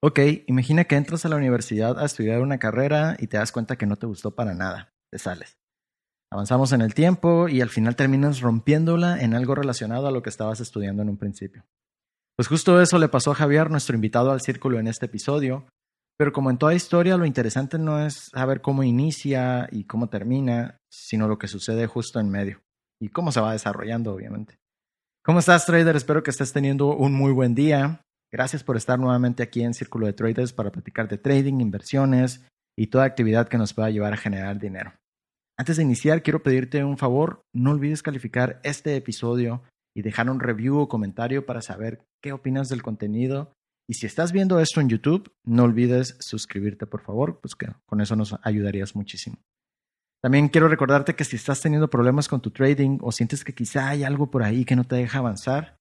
Ok, imagina que entras a la universidad a estudiar una carrera y te das cuenta que no te gustó para nada. Te sales. Avanzamos en el tiempo y al final terminas rompiéndola en algo relacionado a lo que estabas estudiando en un principio. Pues justo eso le pasó a Javier, nuestro invitado al círculo en este episodio. Pero como en toda historia, lo interesante no es saber cómo inicia y cómo termina, sino lo que sucede justo en medio y cómo se va desarrollando, obviamente. ¿Cómo estás, trader? Espero que estés teniendo un muy buen día. Gracias por estar nuevamente aquí en Círculo de Traders para platicar de trading, inversiones y toda actividad que nos pueda llevar a generar dinero. Antes de iniciar, quiero pedirte un favor, no olvides calificar este episodio y dejar un review o comentario para saber qué opinas del contenido. Y si estás viendo esto en YouTube, no olvides suscribirte, por favor, pues con eso nos ayudarías muchísimo. También quiero recordarte que si estás teniendo problemas con tu trading o sientes que quizá hay algo por ahí que no te deja avanzar,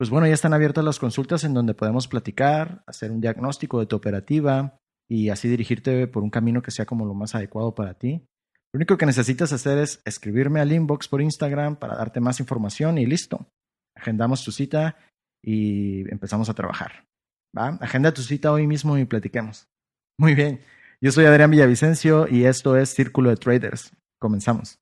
pues bueno, ya están abiertas las consultas en donde podemos platicar, hacer un diagnóstico de tu operativa y así dirigirte por un camino que sea como lo más adecuado para ti. Lo único que necesitas hacer es escribirme al inbox por Instagram para darte más información y listo. Agendamos tu cita y empezamos a trabajar. ¿Va? Agenda tu cita hoy mismo y platiquemos. Muy bien. Yo soy Adrián Villavicencio y esto es Círculo de Traders. Comenzamos.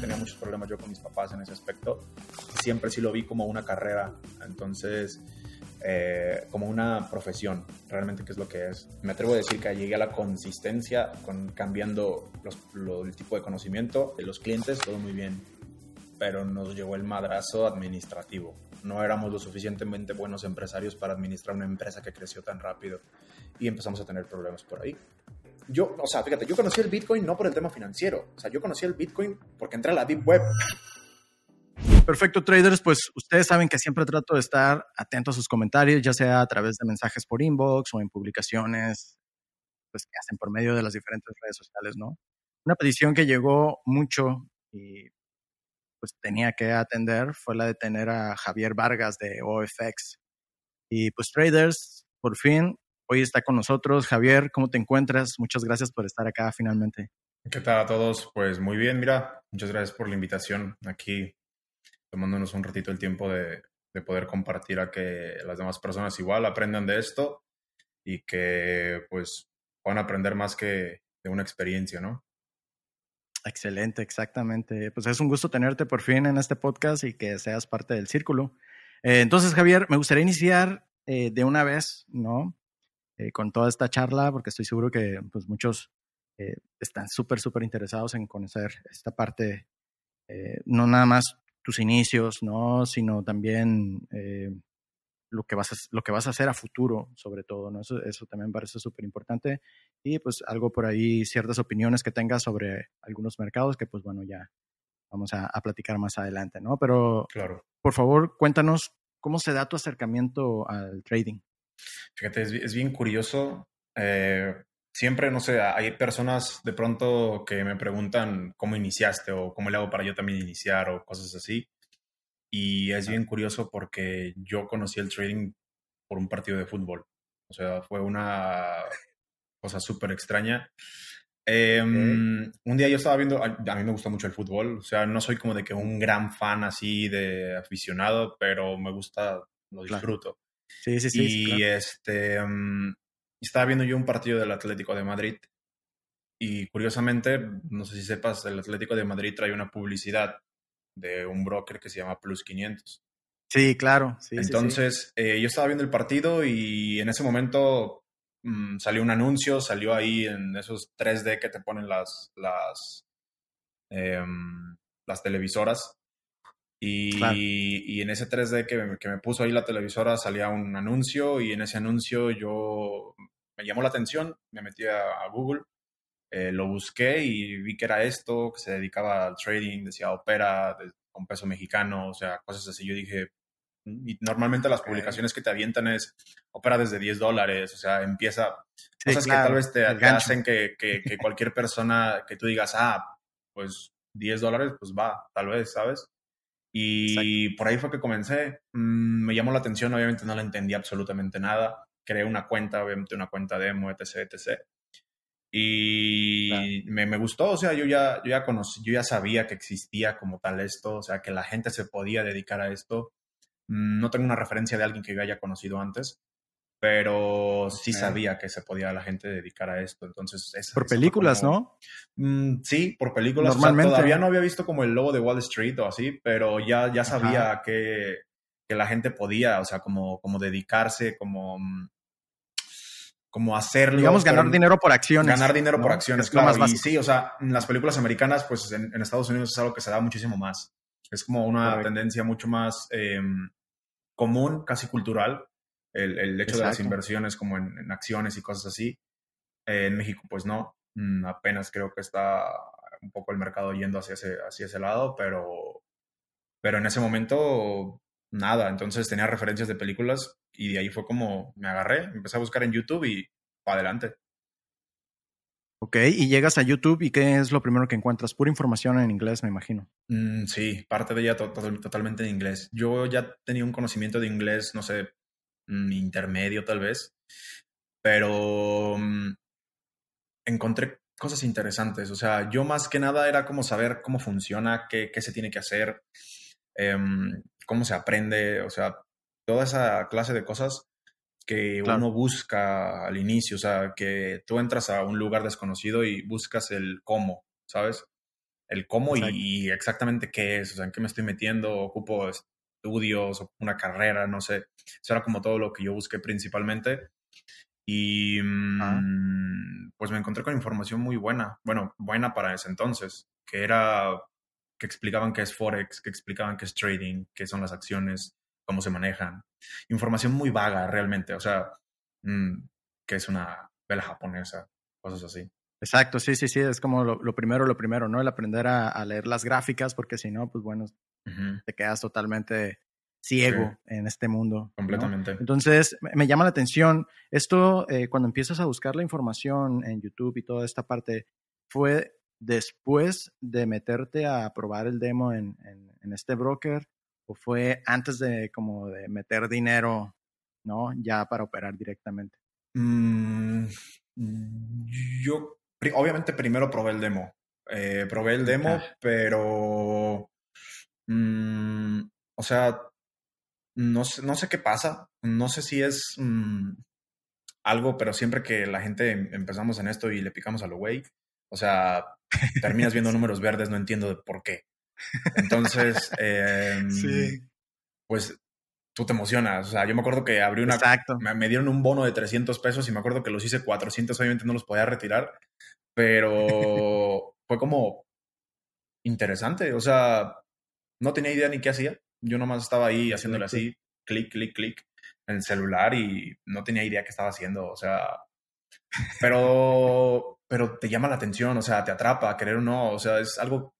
Tenía muchos problemas yo con mis papás en ese aspecto. Siempre sí lo vi como una carrera, entonces eh, como una profesión, realmente qué es lo que es. Me atrevo a decir que llegué a la consistencia con cambiando el tipo de conocimiento de los clientes, todo muy bien, pero nos llegó el madrazo administrativo. No éramos lo suficientemente buenos empresarios para administrar una empresa que creció tan rápido y empezamos a tener problemas por ahí. Yo, o sea, fíjate, yo conocí el Bitcoin no por el tema financiero, o sea, yo conocí el Bitcoin porque entré a la Deep Web. Perfecto, traders. Pues ustedes saben que siempre trato de estar atento a sus comentarios, ya sea a través de mensajes por inbox o en publicaciones pues, que hacen por medio de las diferentes redes sociales, ¿no? Una petición que llegó mucho y pues tenía que atender fue la de tener a Javier Vargas de OFX. Y pues traders, por fin, hoy está con nosotros. Javier, ¿cómo te encuentras? Muchas gracias por estar acá finalmente. ¿Qué tal a todos? Pues muy bien, mira, muchas gracias por la invitación aquí, tomándonos un ratito el tiempo de, de poder compartir a que las demás personas igual aprendan de esto y que pues puedan aprender más que de una experiencia, ¿no? Excelente, exactamente. Pues es un gusto tenerte por fin en este podcast y que seas parte del círculo. Eh, entonces, Javier, me gustaría iniciar eh, de una vez, ¿no? Eh, con toda esta charla, porque estoy seguro que pues, muchos están súper, súper interesados en conocer esta parte, no nada más tus inicios, ¿no? Sino también lo, que vas a, lo que vas a hacer a futuro, sobre todo, ¿no? Eso, eso también parece súper importante. Y pues algo por ahí, ciertas opiniones que tengas sobre algunos mercados que pues bueno, ya vamos a, a platicar más adelante, ¿no? Pero Claro. por favor, cuéntanos cómo se da tu acercamiento al trading. Fíjate, es, es bien curioso. eh, siempre, no sé, hay personas de pronto que me preguntan cómo iniciaste o cómo le hago para yo también iniciar o cosas así. Y es bien curioso porque yo conocí el trading por un partido de fútbol. O sea, fue una cosa súper extraña. Eh, Un día yo estaba viendo, a, a mí me gusta mucho el fútbol, o sea, no soy como de que un gran fan así de aficionado, pero me gusta, lo Claro. disfruto. Sí, sí, sí. sí, y claro. este mm, estaba viendo yo un partido del Atlético de Madrid y curiosamente, no sé si sepas, el Atlético de Madrid trae una publicidad de un broker que se llama Plus 500. Sí, claro. Sí, sí, sí. Entonces, eh, yo estaba viendo el partido y en ese momento mm, salió un anuncio, salió ahí en esos 3D que te ponen las, las, em, las televisoras. Y, Claro. y en ese 3D que me, que me puso ahí la televisora salía un anuncio y en ese anuncio yo me llamó la atención, me metí a, a Google, eh, lo busqué y vi que era esto, que se dedicaba al trading, decía opera de- con peso mexicano, o sea, cosas así. Yo dije, "Mm", y normalmente las publicaciones que te avientan es opera desde 10 dólares, o sea, empieza Sí, cosas que tal vez te, te hacen que, que- que cualquier persona que tú digas, ah, pues 10 dólares, pues va, tal vez, ¿sabes? Y por ahí fue que comencé. Mm, me llamó la atención, obviamente no le entendí absolutamente nada. Creé una cuenta, obviamente una cuenta demo, etc, etc. Y me, me, gustó, o sea, yo ya, yo ya conocí, yo ya sabía que existía como tal esto, o sea, que la gente se podía dedicar a esto. Mm, no tengo una referencia de alguien que yo haya conocido antes, pero sí sabía que se podía la gente dedicar a esto. Entonces, por películas, ¿no? Mm, sí, por películas. Normalmente. todavía no había visto como el logo de Wall Street o así, pero ya, ya sabía que, que, la gente podía, o sea, como, como dedicarse, como mm, como hacerlo. Digamos, ganar dinero por acciones. Ganar dinero por acciones, claro. Y sí, o sea, en las películas americanas, pues en, Estados Unidos es algo que se da muchísimo más. Es como una tendencia mucho más em, común, casi cultural, el, el hecho de las inversiones como en, acciones y cosas así. Eh, en México, pues no. Mm, apenas creo que está un poco el mercado yendo hacia ese, hacia ese lado, pero, pero en ese momento nada. Entonces tenía referencias de películas y de ahí fue como me agarré, empecé a buscar en YouTube y para adelante. Ok, y llegas a YouTube y ¿qué es lo primero que encuentras? Pura información en inglés, me imagino. Mm, sí, parte de ella totalmente en inglés. Yo ya tenía un conocimiento de inglés, no sé, mm, intermedio tal vez, pero mm, encontré cosas interesantes. O sea, yo más que nada era como saber cómo funciona, qué, qué se tiene que hacer, em, cómo se aprende, o sea, toda esa clase de cosas que uno busca al inicio, o sea, que tú entras a un lugar desconocido y buscas el cómo, ¿sabes? El cómo y, exactamente qué es, o sea, en qué me estoy metiendo, ocupo estudios, una carrera, no sé. Eso era como todo lo que yo busqué principalmente. Y mm, pues me encontré con información muy buena, bueno, buena para ese entonces, que era que explicaban qué es Forex, que explicaban qué es trading, qué son las acciones, cómo se manejan. Información muy vaga realmente, o sea, mm, que es una vela japonesa, cosas así. Exacto, sí, sí, sí, es como lo, primero, lo primero, ¿no? El aprender a, leer las gráficas, porque si no, pues bueno, te quedas totalmente ciego en este mundo. Completamente. Entonces, me, llama la atención, esto, eh, cuando empiezas a buscar la información en YouTube y toda esta parte, fue después de meterte a probar el demo en, en este broker o fue antes de como de meter dinero, ¿no? Ya para operar directamente. Mm, yo, obviamente primero probé el demo. Eh, probé el demo, pero, mm, o sea, no sé, no sé qué pasa. No sé si es mm, algo, pero siempre que la gente em, empezamos en esto y le picamos a lo güey, o sea, terminas viendo números verdes, no entiendo de por qué. Entonces, em, pues tú te emocionas. O sea, yo me acuerdo que abrí una... Exacto. Me, dieron un bono de 300 pesos y me acuerdo que los hice 400, obviamente no los podía retirar, pero fue como interesante. O sea, no tenía idea ni qué hacía. Yo nomás estaba ahí haciéndole así, clic, clic, clic, en el celular y no tenía idea qué estaba haciendo. O sea, pero, pero te llama la atención, o sea, te atrapa, querer o no. O sea, es algo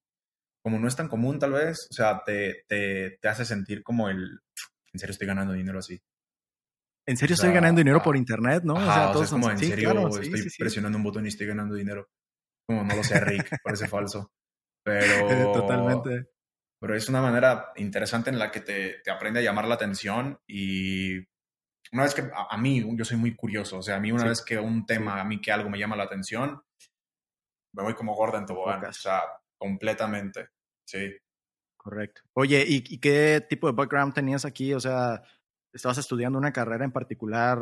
como no es tan común tal vez, o sea, te, te, te hace sentir como el, en serio estoy ganando dinero así. En serio estoy ganando dinero por internet, ¿no? o sea, todos es como en serio estoy presionando un botón y estoy ganando dinero. Como no lo sé, Rick, parece falso. Pero. Totalmente. Pero es una manera interesante en la que te, te aprende a llamar la atención y una vez que a, mí, yo soy muy curioso, o sea, a mí una vez que un tema, a mí que algo me llama la atención, me voy como gorda en tobogán. O sea, completamente. Sí. Correcto. Oye, ¿y, qué tipo de background tenías aquí? O sea, ¿estabas estudiando una carrera en particular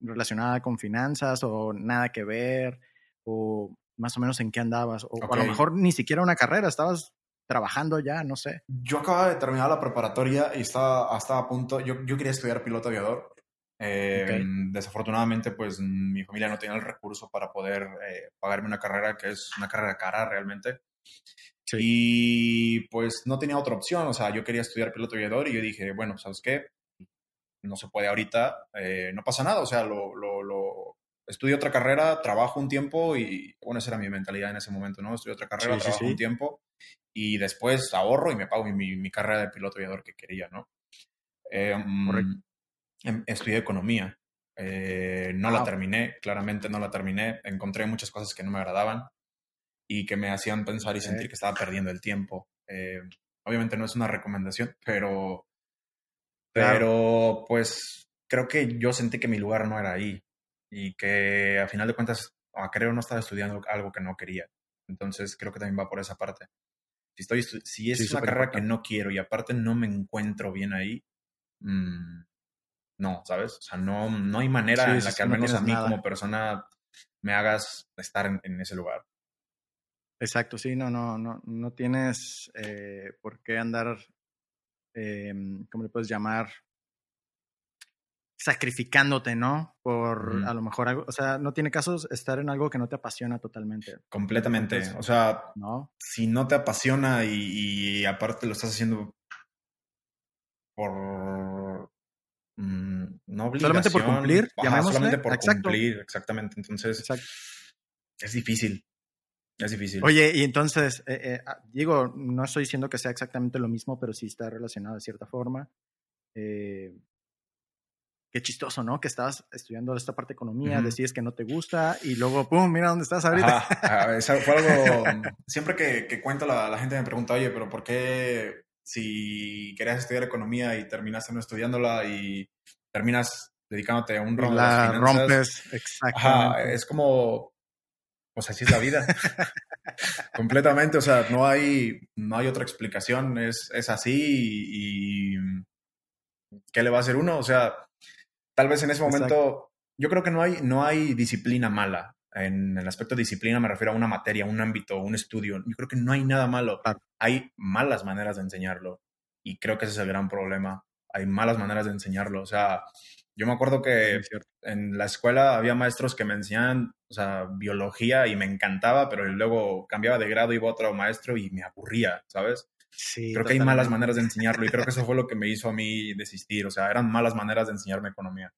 relacionada con finanzas o nada que ver? ¿O más o menos en qué andabas? O, a lo mejor ni siquiera una carrera, estabas trabajando ya, no sé. Yo acababa de terminar la preparatoria y estaba, estaba a punto, yo, yo quería estudiar piloto aviador. Em, desafortunadamente, pues mi familia no tenía el recurso para poder eh, pagarme una carrera que es una carrera cara realmente. Y pues no tenía otra opción, o sea, yo quería estudiar piloto aviador y yo dije, bueno, ¿sabes qué? No se puede ahorita, eh, no pasa nada, o sea, lo, lo, lo, estudio otra carrera, trabajo un tiempo y, bueno, esa era mi mentalidad en ese momento, ¿no? Estudio otra carrera, trabajo un tiempo y después ahorro y me pago mi, mi carrera de piloto aviador que quería, ¿no? Eh, estudié economía, eh, no la terminé, claramente no la terminé, encontré muchas cosas que no me agradaban y que me hacían pensar y sentir que estaba perdiendo el tiempo. Eh, obviamente no es una recomendación, pero, pero pues creo que yo sentí que mi lugar no era ahí y que a final de cuentas, a creo no estaba estudiando algo que no quería. Entonces creo que también va por esa parte. Si, estoy, si es una carrera que no quiero y aparte no me encuentro bien ahí, mmm, no, ¿sabes? O sea, no, no hay manera en la que al menos a mí como persona me hagas estar en, ese lugar. Exacto, sí, no, no, no, no tienes eh, por qué andar, eh, ¿cómo le puedes llamar? Sacrificándote, ¿no? Por a lo mejor algo, o sea, no tiene caso estar en algo que no te apasiona totalmente. Completamente, o sea, ¿no? si no te apasiona y aparte lo estás haciendo por Mm, no Solamente por cumplir, solamente por cumplir, exactamente. Entonces, es difícil. Es difícil. Oye, y entonces, eh, eh, ah, digo, no estoy diciendo que sea exactamente lo mismo, pero sí está relacionado de cierta forma. Eh, qué chistoso, ¿no? Que estabas estudiando esta parte de economía, decides que no te gusta y luego, ¡pum! Mira dónde estás ahorita. fue algo. siempre que, que cuento, la, la, gente me pregunta, oye, pero ¿por qué si querías estudiar economía y terminaste no estudiándola y terminas dedicándote a un rol la rompes, exactamente. es como, pues así es la vida. Completamente, o sea, no hay, no hay otra explicación, es, es así y, ¿qué le va a hacer uno? O sea, tal vez en ese momento, yo creo que no hay, no hay disciplina mala en el aspecto de disciplina me refiero a una materia, un ámbito, un estudio. Yo creo que no hay nada malo. Hay malas maneras de enseñarlo. Y creo que ese es el gran problema. Hay malas maneras de enseñarlo. O sea, yo me acuerdo que en la escuela había maestros que me enseñaban, o sea, biología y me encantaba, pero luego cambiaba de grado, iba a otro maestro y me aburría, ¿sabes? Sí, creo que hay malas maneras de enseñarlo y creo que eso fue lo que me hizo a mí desistir. O sea, eran malas maneras de enseñarme economía.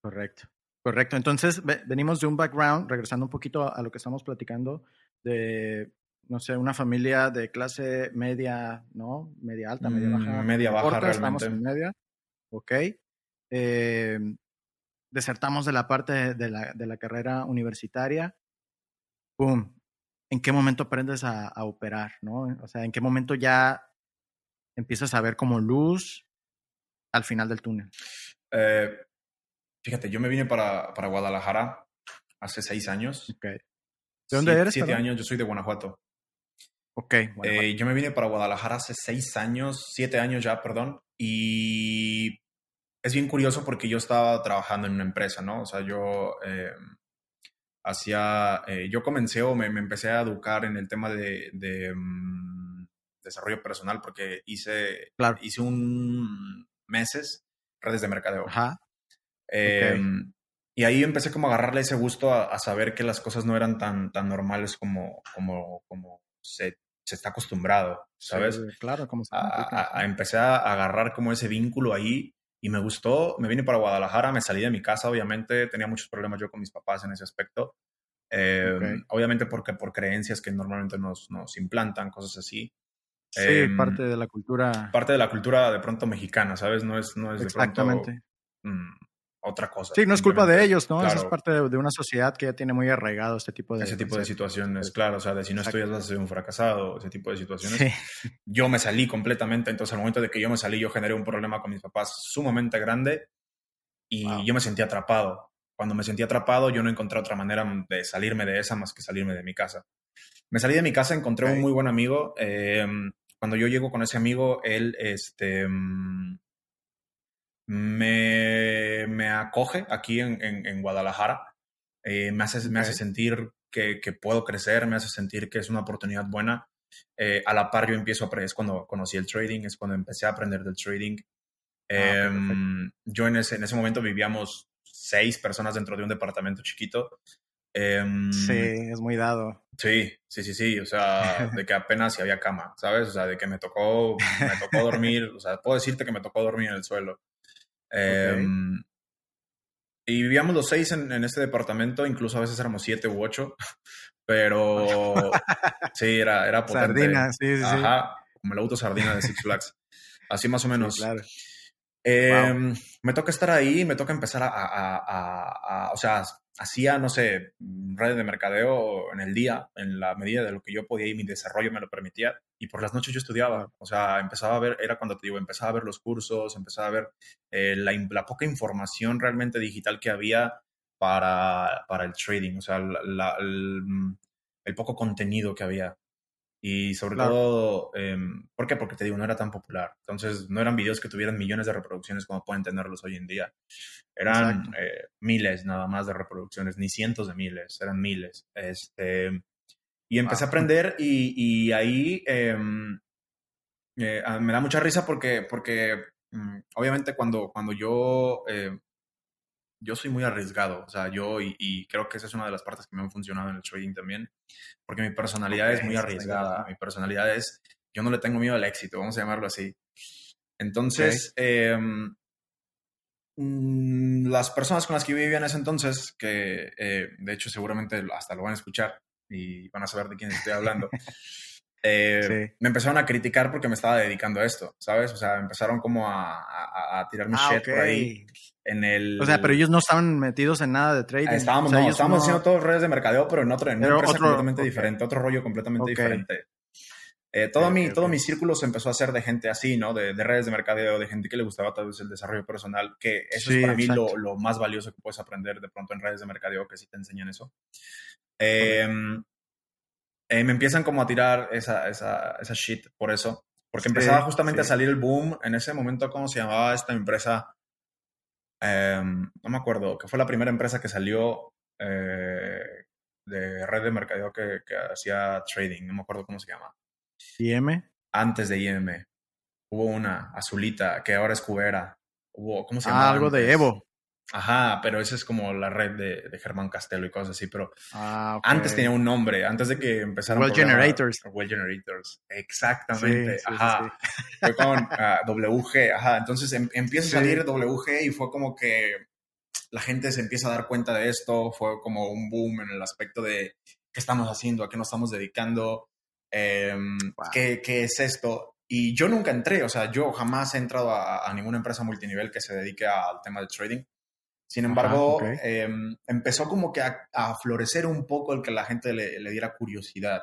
Correcto. Correcto. Entonces, venimos de un background, regresando un poquito a, lo que estamos platicando, de, no sé, una familia de clase media, ¿no? Media alta, media mm, baja. media baja, realmente. Estamos en media. Ok. Eh, desertamos de la parte de la, de la carrera universitaria. ¡Pum! ¿En qué momento aprendes a, a, operar, no? O sea, ¿en qué momento ya empiezas a ver como luz al final del túnel? Eh, Fíjate, yo me vine para, para Guadalajara hace seis años. Okay. ¿De dónde eres? Siete años, yo soy de Guanajuato. Ok. Eh, yo me vine para Guadalajara hace seis años, siete años ya, perdón, y es bien curioso porque yo estaba trabajando en una empresa, ¿no? O sea, yo eh, hacía, eh, yo comencé o me, empecé a educar en el tema de, de mm, desarrollo personal porque hice, claro. hice un meses redes de mercadeo. Ajá. Em, y ahí empecé como a agarrarle ese gusto a, saber que las cosas no eran tan, tan normales como, como, como se, se está acostumbrado, ¿sabes? claro, como se a, Empecé a agarrar como ese vínculo ahí y me gustó. Me vine para Guadalajara, me salí de mi casa, obviamente. Tenía muchos problemas yo con mis papás en ese aspecto. Em, obviamente porque por creencias que normalmente nos, nos implantan, cosas así. Sí, em, parte de la cultura. Parte de la cultura de pronto mexicana, ¿sabes? No es, no es de Exactamente. pronto. Mm, otra cosa. Sí, no es culpa de ellos, ¿no? es parte de, una sociedad que ya tiene muy arraigado este tipo de... Ese tipo de situaciones, claro. O sea, de si no estudias vas a ser un fracasado, ese tipo de situaciones. Yo me salí completamente, entonces al momento de que yo me salí, yo generé un problema con mis papás sumamente grande y yo me sentí atrapado. Cuando me sentí atrapado, yo no encontré otra manera de salirme de esa más que salirme de mi casa. Me salí de mi casa, encontré un muy buen amigo. Em, cuando yo llego con ese amigo, él, este... Mm, me, me acoge aquí en, en, Guadalajara, eh, me, hace, me hace sentir que, que, puedo crecer, me hace sentir que es una oportunidad buena. Eh, a la par yo empiezo a aprender, es cuando conocí el trading, es cuando empecé a aprender del trading. Ah, em, yo en ese, en ese momento vivíamos seis personas dentro de un departamento chiquito. Em, sí, es muy dado. Sí, sí, sí, sí. O sea, de que apenas si había cama, ¿sabes? O sea, de que me tocó, me tocó dormir. O sea, puedo decirte que me tocó dormir en el suelo. Em, y vivíamos los seis en, en, este departamento, incluso a veces éramos siete u ocho, pero sí, era, era potente. Sardina, sí, sí. Ajá, como el auto sardina de Six Flags. Así más o menos. claro. Em, me toca estar ahí, me toca empezar a, a, a, o sea, hacía, no sé, redes de mercadeo en el día, en la medida de lo que yo podía y mi desarrollo me lo permitía. Y por las noches yo estudiaba, o sea, empezaba a ver, era cuando te digo, empezaba a ver los cursos, empezaba a ver eh, la, poca información realmente digital que había para, para el trading, o sea, el, poco contenido que había. Y sobre todo, em, ¿por qué? Porque te digo, no era tan popular. Entonces, no eran videos que tuvieran millones de reproducciones como pueden tenerlos hoy en día. Eran eh, miles nada más de reproducciones, ni cientos de miles, eran miles. Este, y empecé a aprender y, ahí em, eh, ah, me da mucha risa porque, porque mm, obviamente cuando, cuando yo eh, yo soy muy arriesgado, o sea, yo y, creo que esa es una de las partes que me han funcionado en el trading también, porque mi personalidad es muy arriesgada, mi personalidad es, yo no le tengo miedo al éxito, vamos a llamarlo así. Entonces, em, mm, las personas con las que yo vivía en ese entonces, que eh, de hecho seguramente hasta lo van a escuchar y van a saber de quién estoy hablando, eh, me empezaron a criticar porque me estaba dedicando a esto, ¿sabes? O sea, empezaron como a, a, tirarme ah, shit por ahí. En el... O sea, pero ellos no estaban metidos en nada de trading. Estábamos, estábamos haciendo todos redes de mercadeo, pero en otro, en una empresa completamente diferente, otro rollo completamente diferente. Eh, todo, mi, todo mi círculo se empezó a hacer de gente así, ¿no? De, redes de mercadeo, de gente que le gustaba tal vez el desarrollo personal, que eso es para mí lo, lo, más valioso que puedes aprender de pronto en redes de mercadeo, que sí te enseñan eso. Eh, eh, me empiezan como a tirar esa, esa, esa shit por eso. Porque empezaba justamente a salir el boom. En ese momento, ¿cómo se llamaba esta empresa? Em, no me acuerdo, que fue la primera empresa que salió eh, de red de mercadeo que, que, hacía trading. No me acuerdo cómo se llama. ¿IM? Antes de IM. Hubo una azulita que ahora es Cubera. Hubo, ¿cómo se ah, llama? algo de Evo. Ajá, pero esa es como la red de, Germán Castelo y cosas así, pero ah, antes tenía un nombre, antes de que empezaran Well Generators. Well Generators, exactamente, ajá. fue con ah, WG, ajá, entonces em, empieza a salir WG y fue como que la gente se empieza a dar cuenta de esto, fue como un boom en el aspecto de qué estamos haciendo, a qué nos estamos dedicando, em, ¿qué, ¿qué, es esto. Y yo nunca entré, o sea, yo jamás he entrado a, a ninguna empresa multinivel que se dedique al tema del trading sin embargo, em, empezó como que a, florecer un poco el que la gente le, diera curiosidad.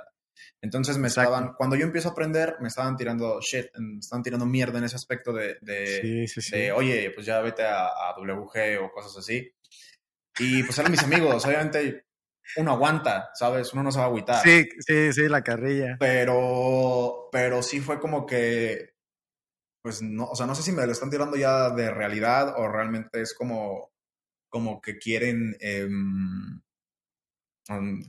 Entonces me estaban, cuando yo empiezo a aprender, me estaban tirando shit, me estaban tirando mierda en ese aspecto de, de, oye, pues ya vete a, WG o cosas así. Y pues eran mis amigos, obviamente uno aguanta, ¿sabes? Uno no se va a agüitar. Sí, sí, sí, la carrilla. Pero, pero sí fue como que, pues no, o sea, no sé si me lo están tirando ya de realidad o realmente es como como que quieren, em,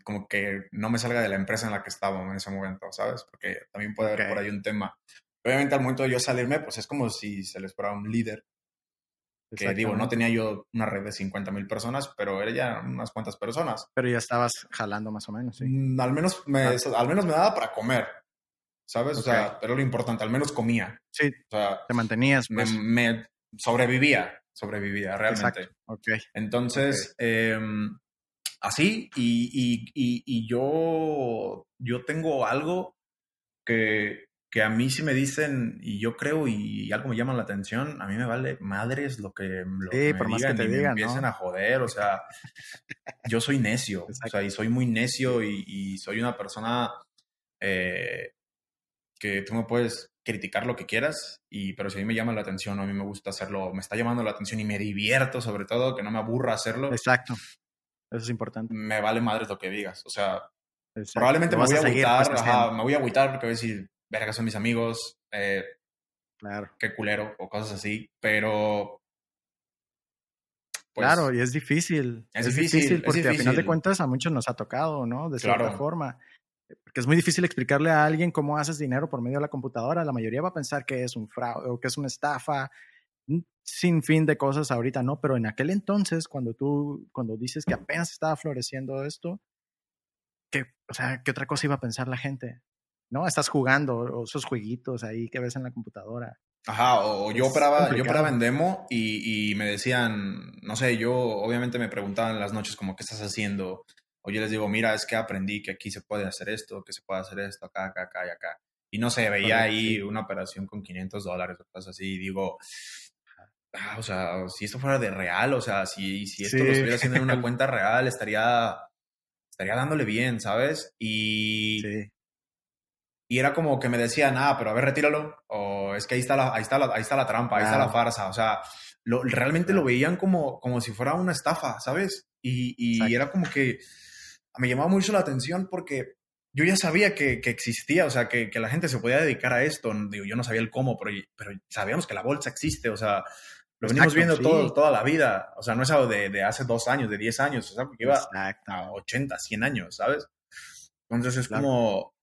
como que no me salga de la empresa en la que estaba en ese momento, ¿sabes? Porque también puede haber por ahí un tema. Obviamente al momento de yo salirme, pues es como si se les fuera un líder. Que digo, no tenía yo una red de 50 mil personas, pero era ya unas cuantas personas. Pero ya estabas jalando más o menos, sí. Mm, al, menos me, ah. al menos me daba para comer, ¿sabes? O sea, pero lo importante, al menos comía. Sí, o sea, te mantenías. Pues. me sobrevivía, sobrevivía realmente. Entonces, em, así, y, yo, yo tengo algo que, que, a mí sí me dicen, y yo creo, y, algo me llama la atención, a mí me vale madres lo que, lo me digan, que me empiecen a joder, o sea, yo soy necio, o sea, y soy muy necio y, soy una persona eh, que tú me puedes criticar lo que quieras, y, pero si a mí me llama la atención, a mí me gusta hacerlo, me está llamando la atención y me divierto sobre todo, que no me aburra hacerlo. Exacto. Eso es importante. Me vale madre lo que digas. O sea, probablemente me voy a, agüitar, pues, me voy a agüitar porque voy a decir, verga, son mis amigos, eh, claro. qué culero, o cosas así, pero... Pues, claro, y es difícil. Es, difícil, porque a final de cuentas a muchos nos ha tocado, ¿no? De cierta forma porque es muy difícil explicarle a alguien cómo haces dinero por medio de la computadora. La mayoría va a pensar que es un fraude o que es una estafa, sin fin de cosas ahorita, ¿no? Pero en aquel entonces, cuando tú, cuando dices que apenas estaba floreciendo esto, ¿qué, o sea, ¿qué otra cosa iba a pensar la gente? ¿No? Estás jugando esos jueguitos ahí que ves en la computadora. Ajá, o yo operaba, yo operaba en demo y, y, me decían, no sé, yo obviamente me preguntaban en las noches como, ¿qué estás haciendo? O yo les digo, mira, es que aprendí que aquí se puede hacer esto, que se puede hacer esto, acá, acá, acá y acá. Y no sé, veía ahí una operación con 500 dólares o cosas así y digo, ah, o sea, si esto fuera de real, o sea, si, si esto lo estuviera haciendo en una cuenta real, estaría, estaría dándole bien, ¿sabes? Y, sí. y era como que me decían, ah, pero a ver, retíralo, o es que ahí está la, ahí está la, ahí está la trampa, ahí está la farsa, o sea, lo, realmente lo veían como, como si fuera una estafa, ¿sabes? Y, y era como que me llamaba mucho la atención porque yo ya sabía que, que existía, o sea, que, que, la gente se podía dedicar a esto. Digo, yo no sabía el cómo, pero, pero sabíamos que la bolsa existe, o sea, lo venimos viendo todo, toda la vida. O sea, no es algo de, de, hace dos años, de diez años, o sea, porque iba a 80, 100 años, ¿sabes? Entonces es como...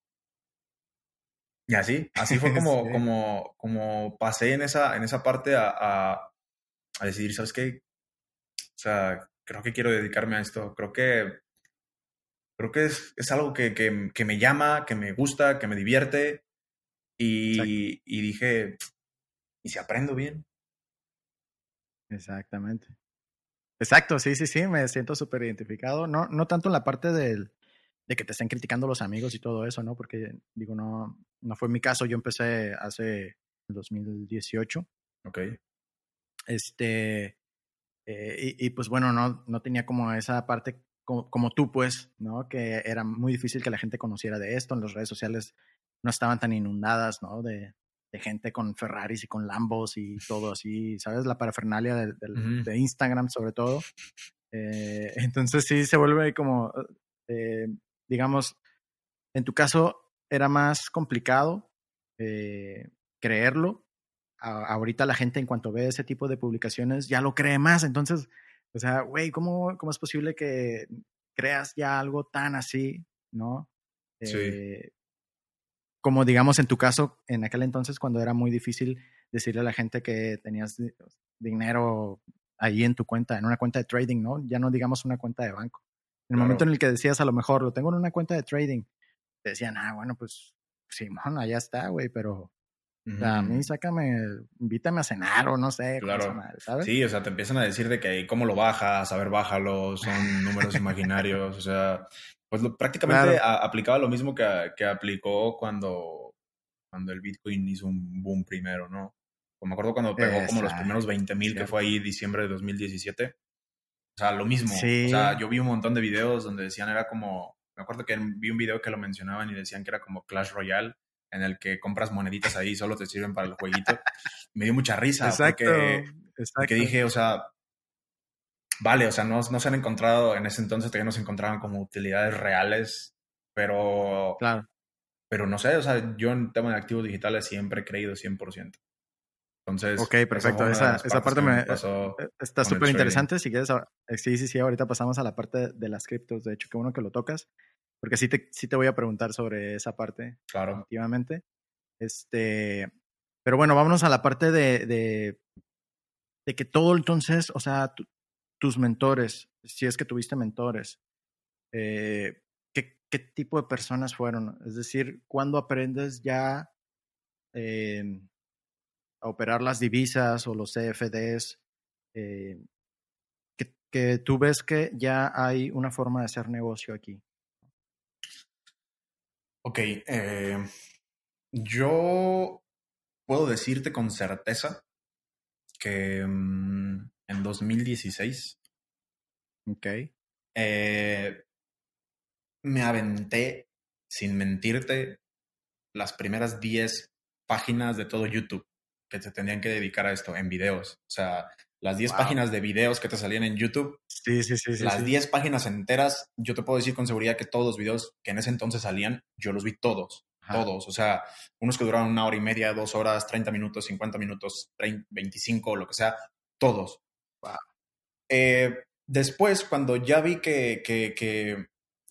Y así, así fue como, como, como pasé en esa, en esa parte a, a, a decidir, ¿sabes qué? O sea, creo que quiero dedicarme a esto. Creo que Creo que es, es algo que, que, que, me llama, que me gusta, que me divierte. Y, y dije, ¿y si aprendo bien? Exactamente. Exacto, sí, sí, sí, me siento súper identificado. No, no tanto en la parte del, de que te estén criticando los amigos y todo eso, ¿no? Porque, digo, no, no fue mi caso. Yo empecé hace 2018. Ok. Este, eh, y, y, pues bueno, no, no tenía como esa parte como, tú, pues, ¿no? Que era muy difícil que la gente conociera de esto. En las redes sociales no estaban tan inundadas, ¿no? De, de gente con Ferraris y con Lambos y todo así, ¿sabes? La parafernalia de, de, Instagram, sobre todo. Eh, entonces sí se vuelve como, eh, digamos, en tu caso era más complicado eh, creerlo. ahorita la gente en cuanto ve ese tipo de publicaciones ya lo cree más, entonces o sea, güey, ¿cómo, ¿cómo es posible que creas ya algo tan así, no? Sí. Eh, como digamos en tu caso, en aquel entonces, cuando era muy difícil decirle a la gente que tenías dinero ahí en tu cuenta, en una cuenta de trading, ¿no? Ya no digamos una cuenta de banco. En el momento en el que decías a lo mejor, lo tengo en una cuenta de trading, te decían, ah, bueno, pues Simón, allá está, güey, pero a mí sácame, invítame a cenar o no sé. Claro. ¿sabes? Sí, o sea, te empiezan a decir de que cómo lo bajas, a ver, bájalo, son números imaginarios, o sea, pues prácticamente aplicaba lo mismo que, que, aplicó cuando, cuando el Bitcoin hizo un boom primero, ¿no? Me acuerdo cuando pegó como los primeros 20 mil, que fue ahí diciembre de 2017. O sea, lo mismo. Sí. O sea, yo vi un montón de videos donde decían era como, me acuerdo que vi un video que lo mencionaban y decían que era como Clash Royale en el que compras moneditas ahí y solo te sirven para el jueguito. Me dio mucha risa. Exacto. Porque, dije, o sea, vale, o sea, no, no se han encontrado, en ese entonces todavía no se encontraban como utilidades reales, pero... Claro. Pero no sé, o sea, yo en tema de activos digitales siempre he creído 100%. Entonces, ok, perfecto. Esa, esa parte me, eh, está súper interesante. Si quieres, eh, sí, sí, sí, ahorita pasamos a la parte de las criptos. De hecho, qué bueno que lo tocas porque sí te, sí te voy a preguntar sobre esa parte. Claro. Efectivamente. Este, pero bueno, vámonos a la parte de, de, de que todo entonces, o sea, tus mentores, si es que tuviste mentores, eh, ¿qué, ¿qué, tipo de personas fueron? Es decir, ¿cuándo aprendes ya eh, a operar las divisas o los CFDs? Eh, que, que tú ves que ya hay una forma de hacer negocio aquí. Ok, eh, yo puedo decirte con certeza que mm, en 2016 okay. Eh, me aventé, sin mentirte, las primeras 10 páginas de todo YouTube que se tenían que dedicar a esto en videos. O sea, las 10 páginas de videos que te salían en YouTube. Sí, sí, sí. Las 10 páginas enteras, yo te puedo decir con seguridad que todos los videos que en ese entonces salían, yo los vi todos. Todos. O sea, unos que duraron una hora y media, dos horas, 30 minutos, 50 minutos, 30, 25, lo que sea. Todos. Eh, después, cuando ya vi que, que, que,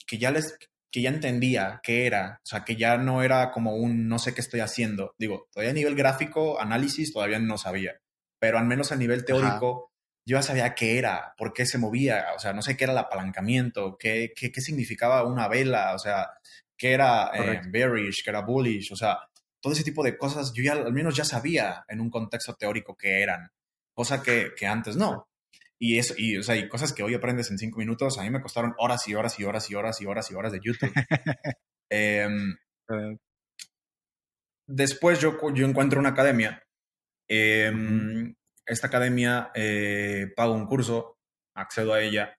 que ya les que ya entendía qué era, o sea, que ya no era como un no sé qué estoy haciendo. Digo, todavía a nivel gráfico, análisis, todavía no sabía pero al menos a nivel teórico yo ya sabía qué era, por qué se movía, o sea, no sé qué era el apalancamiento, qué, qué, qué significaba una vela, o sea, qué era eh, bearish, qué era bullish, o sea, todo ese tipo de cosas yo ya al menos ya sabía en un contexto teórico qué eran, cosa que, que antes no. Y eso, y, o sea, y cosas que hoy aprendes en cinco minutos, a mí me costaron horas y horas y horas y horas y horas y horas de YouTube. Em, después yo, yo encuentro una academia Em, esta academia eh, pago un curso, accedo a ella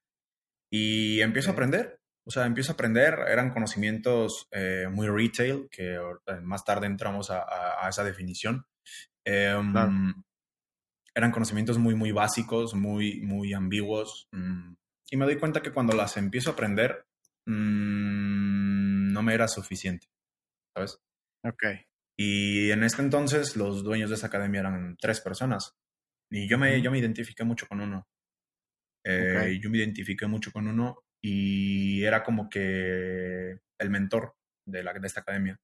y empiezo a aprender. O sea, empiezo a aprender, eran conocimientos eh, muy retail, que más tarde entramos a, esa definición. Em, eran conocimientos muy, muy básicos, muy, muy ambiguos. Mm, y me doy cuenta que cuando las empiezo a aprender, mm, no me era suficiente, ¿sabes? Ok. Y en este entonces los dueños de esa academia eran tres personas. Y yo me, yo me identifiqué mucho con uno. Eh, Yo me identifiqué mucho con uno y era como que el mentor de, la, de esta academia.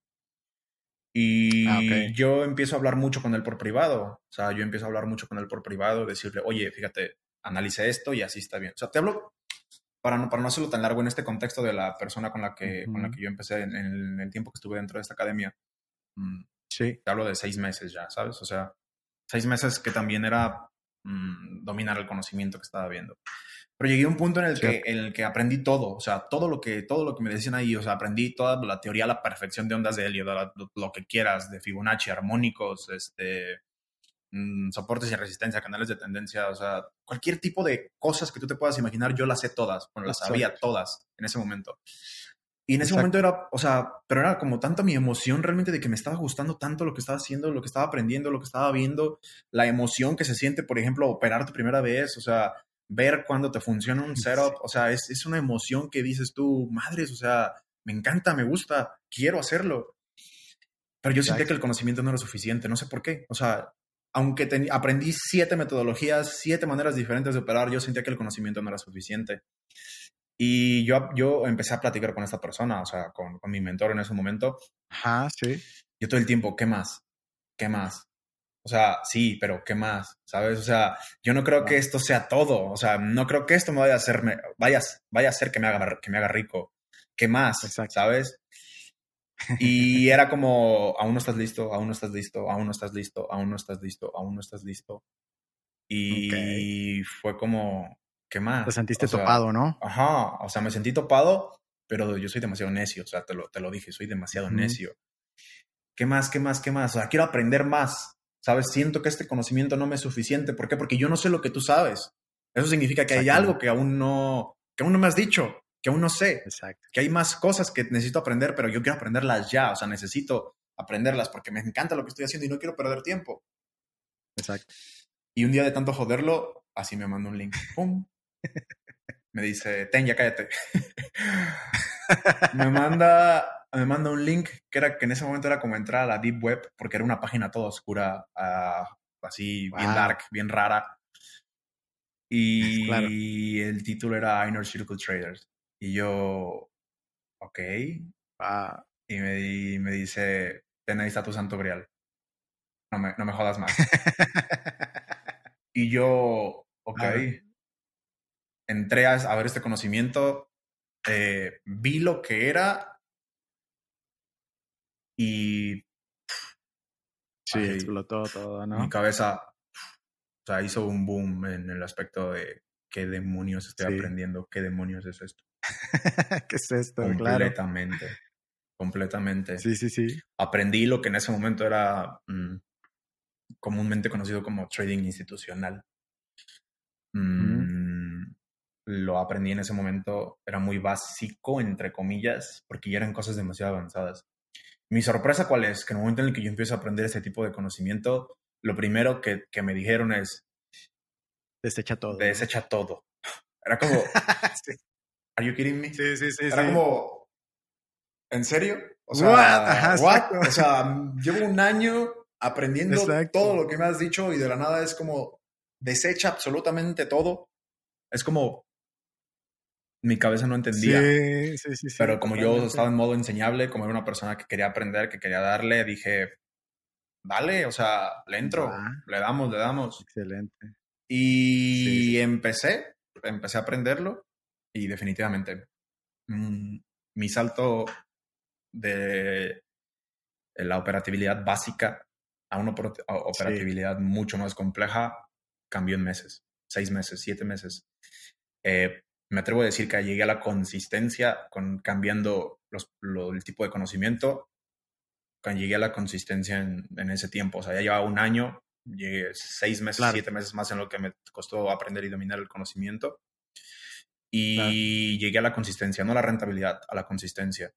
Y ah, yo empiezo a hablar mucho con él por privado. O sea, yo empiezo a hablar mucho con él por privado, decirle, oye, fíjate, analice esto y así está bien. O sea, te hablo, para no, para no hacerlo tan largo, en este contexto de la persona con la que, con la que yo empecé en, el tiempo que estuve dentro de esta academia. Mm, sí. Te hablo de seis meses ya, ¿sabes? O sea, seis meses que también era mm, dominar el conocimiento que estaba viendo. Pero llegué a un punto en el, que, en el que aprendí todo, o sea, todo lo, que, todo lo que me decían ahí, o sea, aprendí toda la teoría, la perfección de ondas de helio, de lo, que quieras, de Fibonacci, armónicos, este, mm, soportes y resistencia, canales de tendencia, o sea, cualquier tipo de cosas que tú te puedas imaginar, yo las sé todas, bueno, las sabía todas en ese momento. Y en ese momento era, o sea, pero era como tanta mi emoción realmente de que me estaba gustando tanto lo que estaba haciendo, lo que estaba aprendiendo, lo que estaba viendo, la emoción que se siente, por ejemplo, operar tu primera vez, o sea, ver cuando te funciona un setup, o sea, es, es una emoción que dices tú, madres, o sea, me encanta, me gusta, quiero hacerlo. Pero yo sentía que el conocimiento no era suficiente, no sé por qué. O sea, aunque aprendí siete metodologías, siete maneras diferentes de operar, yo sentía que el conocimiento no era suficiente. Y yo, yo empecé a platicar con esta persona, o sea, con, con mi mentor en ese momento. Ajá, sí. Yo todo el tiempo, ¿qué más? ¿Qué más? O sea, sí, pero ¿qué más? ¿Sabes? O sea, yo no creo que esto sea todo. O sea, no creo que esto me vaya a hacerme, vaya, vaya a hacer que me haga, que me haga rico. ¿Qué más? ¿Sabes? Y era como, aún no estás listo, aún no estás listo, aún no estás listo, aún no estás listo, aún no estás listo. Y fue como, ¿qué más? Te sentiste topado, ¿no? Ajá, o sea, me sentí topado, pero yo soy demasiado necio, o sea, te lo, te lo dije, soy demasiado necio. ¿Qué más, qué más, qué más? O sea, quiero aprender más. ¿sabes? Siento que este conocimiento no me es suficiente. ¿Por qué? Porque yo no sé lo que tú sabes. Eso significa que hay algo que aún no, que aún no me has dicho, que aún no sé. Exacto. Que hay más cosas que necesito aprender, pero yo quiero aprenderlas ya. O sea, necesito aprenderlas porque me encanta lo que estoy haciendo y no quiero perder tiempo. Exacto. Y un día de tanto joderlo, así me manda un link. ¡Pum! Me dice, ten, ya cállate. me manda me manda un link que era que en ese momento era como entrar a la deep web porque era una página toda oscura, ah, así bien dark, bien rara. Y el título era Inner Circle Traders. Y yo, ok. Y me, me dice, ten ahí está tu santo grial. No me, no me jodas más. y yo, ok. Entré a, ver este conocimiento, eh, vi lo que era y. Sí, explotó todo, ¿no? Mi cabeza, o sea, hizo un boom en el aspecto de qué demonios estoy aprendiendo, qué demonios es esto. ¿Qué es esto? Completamente. Completamente. Sí, sí, sí. Aprendí lo que en ese momento era mm, comúnmente conocido como trading institucional. Mm, lo aprendí en ese momento, era muy básico, entre comillas, porque ya eran cosas demasiado avanzadas. Mi sorpresa, ¿cuál es? Que en el momento en el que yo empiezo a aprender este tipo de conocimiento, lo primero que, que me dijeron es... Desecha todo. Desecha todo. Era como... sí. ¿Are you kidding me? Sí, sí, sí. Era como... ¿En serio? O sea, what? O sea, llevo un año aprendiendo todo lo que me has dicho y de la nada es como desecha absolutamente todo. Es como mi cabeza no entendía. Sí, sí, sí. Pero como yo estaba en modo enseñable, como era una persona que quería aprender, que quería darle, dije, dale, o sea, le entro, le damos, le damos. Excelente. Y empecé, empecé a aprenderlo y definitivamente mm, mi salto de la operatividad básica a una operatividad mucho más compleja cambió en meses, seis meses, siete meses. Eh, me atrevo a decir que llegué a la consistencia con cambiando el tipo de conocimiento, cuando llegué a la consistencia en, ese tiempo. O sea, ya llevaba un año llegué seis meses, siete meses más en lo que me costó aprender y dominar el conocimiento. Y llegué a la consistencia, no a la rentabilidad, a la consistencia.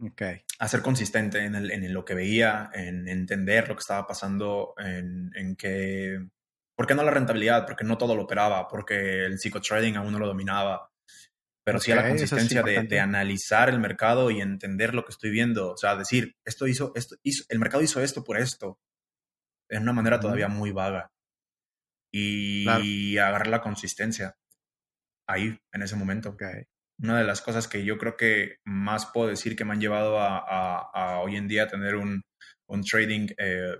Okay. A ser consistente en, el, en lo que veía, en entender lo que estaba pasando, en, en que... ¿Por qué no la rentabilidad? Porque no todo lo operaba, porque el psicotrading aún no lo dominaba. Pero sí a la consistencia de, de, analizar el mercado y entender lo que estoy viendo. O sea, decir, esto hizo, esto hizo, el mercado hizo esto por esto. De una manera todavía muy vaga. Y, agarrar la consistencia ahí, en ese momento. Okay una de las cosas que yo creo que más puedo decir que me han llevado a, hoy en día tener un, trading eh,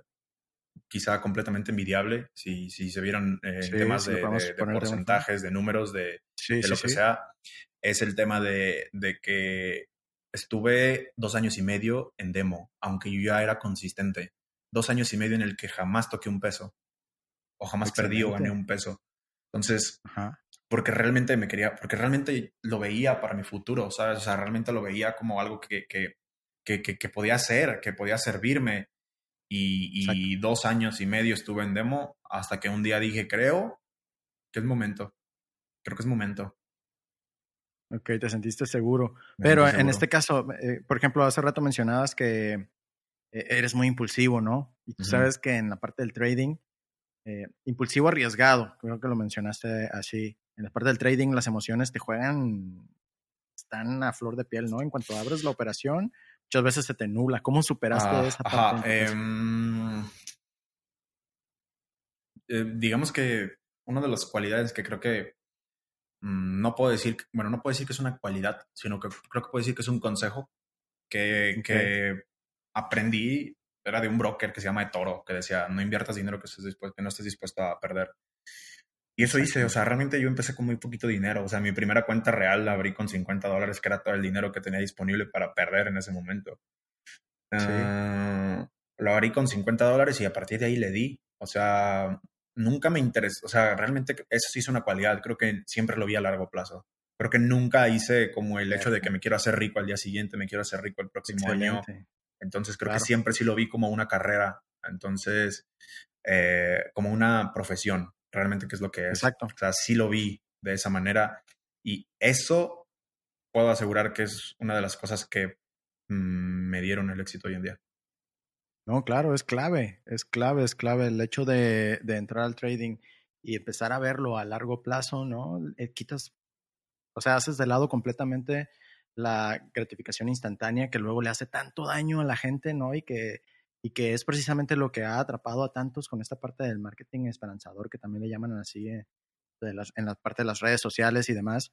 quizá completamente envidiable, si, si se vieran eh, temas de, porcentajes, de números, de, lo que sea, es el tema de, que estuve dos años y medio en demo, aunque yo ya era consistente. Dos años y medio en el que jamás toqué un peso, o jamás perdí o gané un peso. Entonces, porque realmente me quería, porque realmente lo veía para mi futuro, ¿sabes? O sea, realmente lo veía como algo que, que, que, que podía hacer, que podía servirme. Y, y dos años y medio estuve en demo hasta que un día dije, creo que es momento. Creo que es momento. Ok, te sentiste seguro. Pero en este caso, eh, por ejemplo, hace rato mencionabas que eh, eres muy impulsivo, ¿no? Y tú sabes que en la parte del trading, eh, impulsivo arriesgado, creo que lo mencionaste así en la parte del trading las emociones te juegan, están a flor de piel, ¿no? En cuanto abres la operación, muchas veces se te nubla. ¿Cómo superaste ah, esa parte? Em, eh, digamos que una de las cualidades que creo que mm, no puedo decir, bueno, no puedo decir que es una cualidad, sino que creo que puedo decir que es un consejo que, que aprendí, era de un broker que se llama Toro, que decía, no inviertas dinero que, estés dispuesto, que no estés dispuesto a perder. Y eso hice, o sea, realmente yo empecé con muy poquito dinero. O sea, mi primera cuenta real la abrí con 50 dólares, que era todo el dinero que tenía disponible para perder en ese momento. Ah, lo abrí con 50 dólares y a partir de ahí le di. O sea, nunca me interesó. O sea, realmente eso sí es una cualidad. Creo que siempre lo vi a largo plazo. Creo que nunca hice como el hecho de que me quiero hacer rico al día siguiente, me quiero hacer rico el próximo año. Entonces creo que siempre sí lo vi como una carrera. Entonces, eh, como una profesión realmente qué es lo que es. Exacto. O sea, sí lo vi de esa manera y eso puedo asegurar que es una de las cosas que mm, me dieron el éxito hoy en día. No, claro, es clave, es clave, es clave el hecho de, de entrar al trading y empezar a verlo a largo plazo, ¿no? Eh, quitas, o sea, haces de lado completamente la gratificación instantánea que luego le hace tanto daño a la gente, ¿no? Y que y que es precisamente lo que ha atrapado a tantos con esta parte del marketing esperanzador, que también le llaman así eh, en la parte de las redes sociales y demás.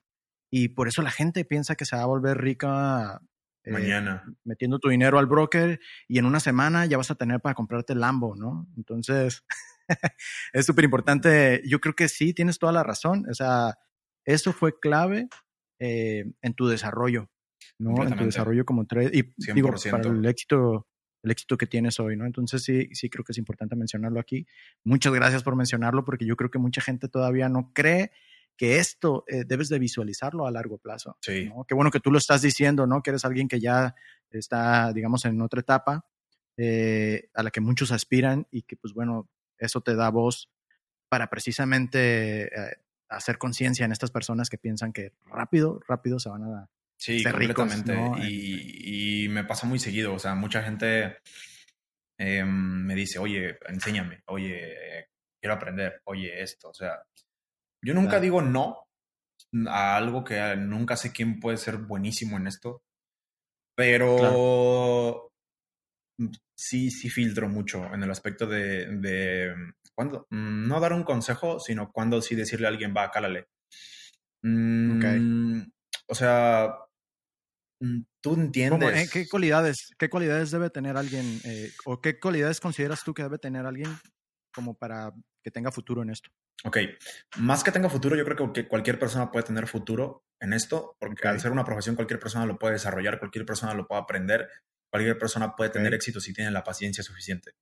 Y por eso la gente piensa que se va a volver rica eh, mañana metiendo tu dinero al broker y en una semana ya vas a tener para comprarte el Lambo, ¿no? Entonces, es súper importante. Yo creo que sí, tienes toda la razón. O sea, eso fue clave eh, en tu desarrollo, ¿no? En tu desarrollo como trader. Y digo, para el éxito el éxito que tienes hoy, ¿no? Entonces sí, sí creo que es importante mencionarlo aquí. Muchas gracias por mencionarlo porque yo creo que mucha gente todavía no cree que esto eh, debes de visualizarlo a largo plazo. Sí. Qué bueno que tú lo estás diciendo, ¿no? Que eres alguien que ya está, digamos, en otra etapa eh, a la que muchos aspiran y que, pues bueno, eso te da voz para precisamente eh, hacer conciencia en estas personas que piensan que rápido, rápido se van a, Sí, completamente. y, me pasa muy seguido. O sea, mucha gente em, me dice, oye, enséñame, oye, quiero aprender, oye, esto. O sea, yo nunca digo no a algo que nunca sé quién puede ser buenísimo en esto, pero sí, sí filtro mucho en el aspecto de, de cuando, mm, no dar un consejo, sino cuando sí decirle a alguien, va, cálale. Mm, o sea, Mm, tú eh, entiendes. ¿Qué cualidades, qué cualidades debe tener alguien eh, o qué cualidades consideras tú que debe tener alguien como para que tenga futuro en esto? Ok, más que tenga futuro, yo creo que cualquier persona puede tener futuro en esto, porque al ser una profesión cualquier persona lo puede desarrollar, cualquier persona lo puede aprender, cualquier persona puede tener éxito si tiene la paciencia suficiente.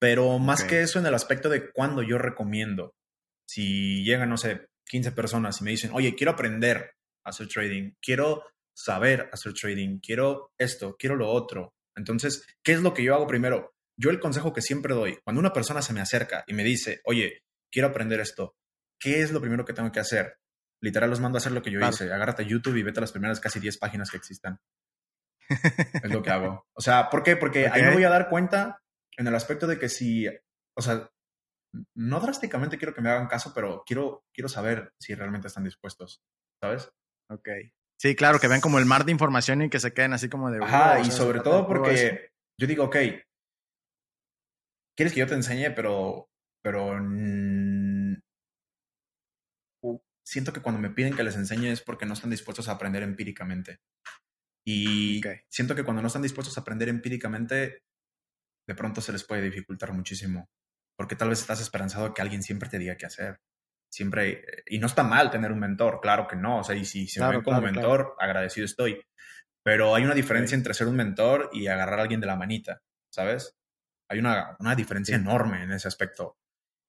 Pero más que eso en el aspecto de cuando yo recomiendo, si llegan, no sé, 15 personas y me dicen, oye, quiero aprender a hacer trading, quiero saber hacer trading, quiero esto, quiero lo otro. Entonces, ¿qué es lo que yo hago primero? yo el consejo que siempre doy, cuando una persona se me acerca y me dice, oye, quiero aprender esto, ¿qué es lo primero que tengo que hacer? Literal, los mando a hacer lo que yo hice. Agárrate YouTube y vete a las primeras casi 10 páginas que existan. es lo que hago. O sea, ¿por qué? Porque ahí me voy a dar cuenta en el aspecto de que si, o sea, no drásticamente quiero que me hagan caso, pero quiero, quiero saber si realmente están dispuestos, ¿sabes? Ok. Sí, claro, que ven como el mar de información y que se queden así como de... Ajá, y sobre todo porque yo digo, ok, quieres que yo te enseñe, pero, pero siento que cuando me piden que les enseñe es porque no están dispuestos a aprender empíricamente. Y siento que cuando no están dispuestos a aprender empíricamente, de pronto se les puede dificultar muchísimo. Porque tal vez estás esperanzado que alguien siempre te diga qué hacer. Siempre, y no está mal tener un mentor, claro que no. O sea, y si se me ven como mentor, agradecido estoy. Pero hay una diferencia entre ser un mentor y agarrar a alguien de la manita, ¿sabes? Hay una, una diferencia enorme en ese aspecto.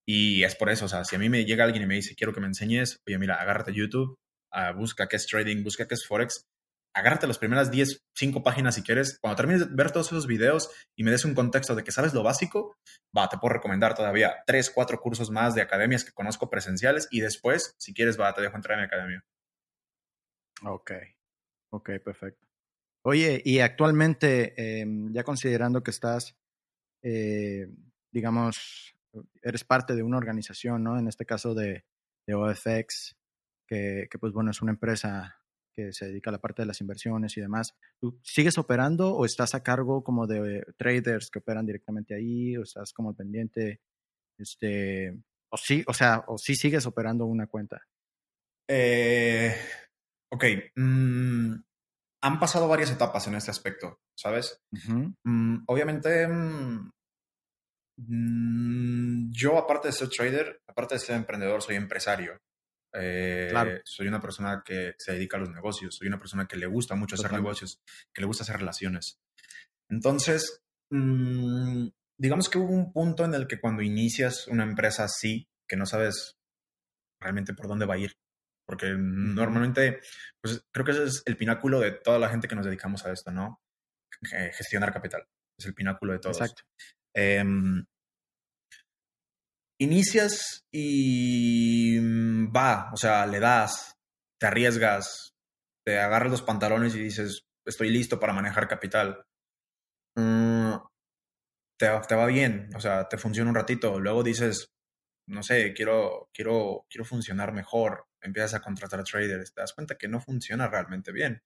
Y es por eso, o sea, si a mí me llega alguien y me dice, quiero que me enseñes, oye, mira, agárrate YouTube, uh, busca qué es trading, busca qué es Forex, agárrate las primeras 10, 5 páginas si quieres. Cuando termines de ver todos esos videos y me des un contexto de que sabes lo básico, va, te puedo recomendar todavía 3, 4 cursos más de academias que conozco presenciales y después, si quieres, va, te dejo entrar en mi academia. Ok, ok, perfecto. Oye, y actualmente, em, ya considerando que estás, eh, digamos, eres parte de una organización, ¿no? En este caso de, de OFX, que, que, pues bueno, es una empresa que se dedica a la parte de las inversiones y demás. ¿Tú sigues operando o estás a cargo como de traders que operan directamente ahí o estás como pendiente, este, o sí, o sea, o sí sigues operando una cuenta? Eh, ok. Mm, han pasado varias etapas en este aspecto, ¿sabes? Mm, obviamente, mm, Mm, yo, aparte de ser trader, aparte de ser emprendedor, soy empresario. Eh, soy una persona que se dedica a los negocios, soy una persona que le gusta mucho hacer negocios, que le gusta hacer relaciones. Entonces, mm, digamos que hubo un punto en el que cuando inicias una empresa así, que no sabes realmente por dónde va a ir, porque normalmente, pues creo que ese es el pináculo de toda la gente que nos dedicamos a esto, ¿no? gestionar capital, es el pináculo de todos. Exacto. Em, inicias y mm, va, o sea, le das, te arriesgas, te agarras los pantalones y dices, estoy listo para manejar capital. Mm, te, te, va bien, o sea, te funciona un ratito. Luego dices, no sé, quiero, quiero, quiero funcionar mejor. Empiezas a contratar traders, te das cuenta que no funciona realmente bien.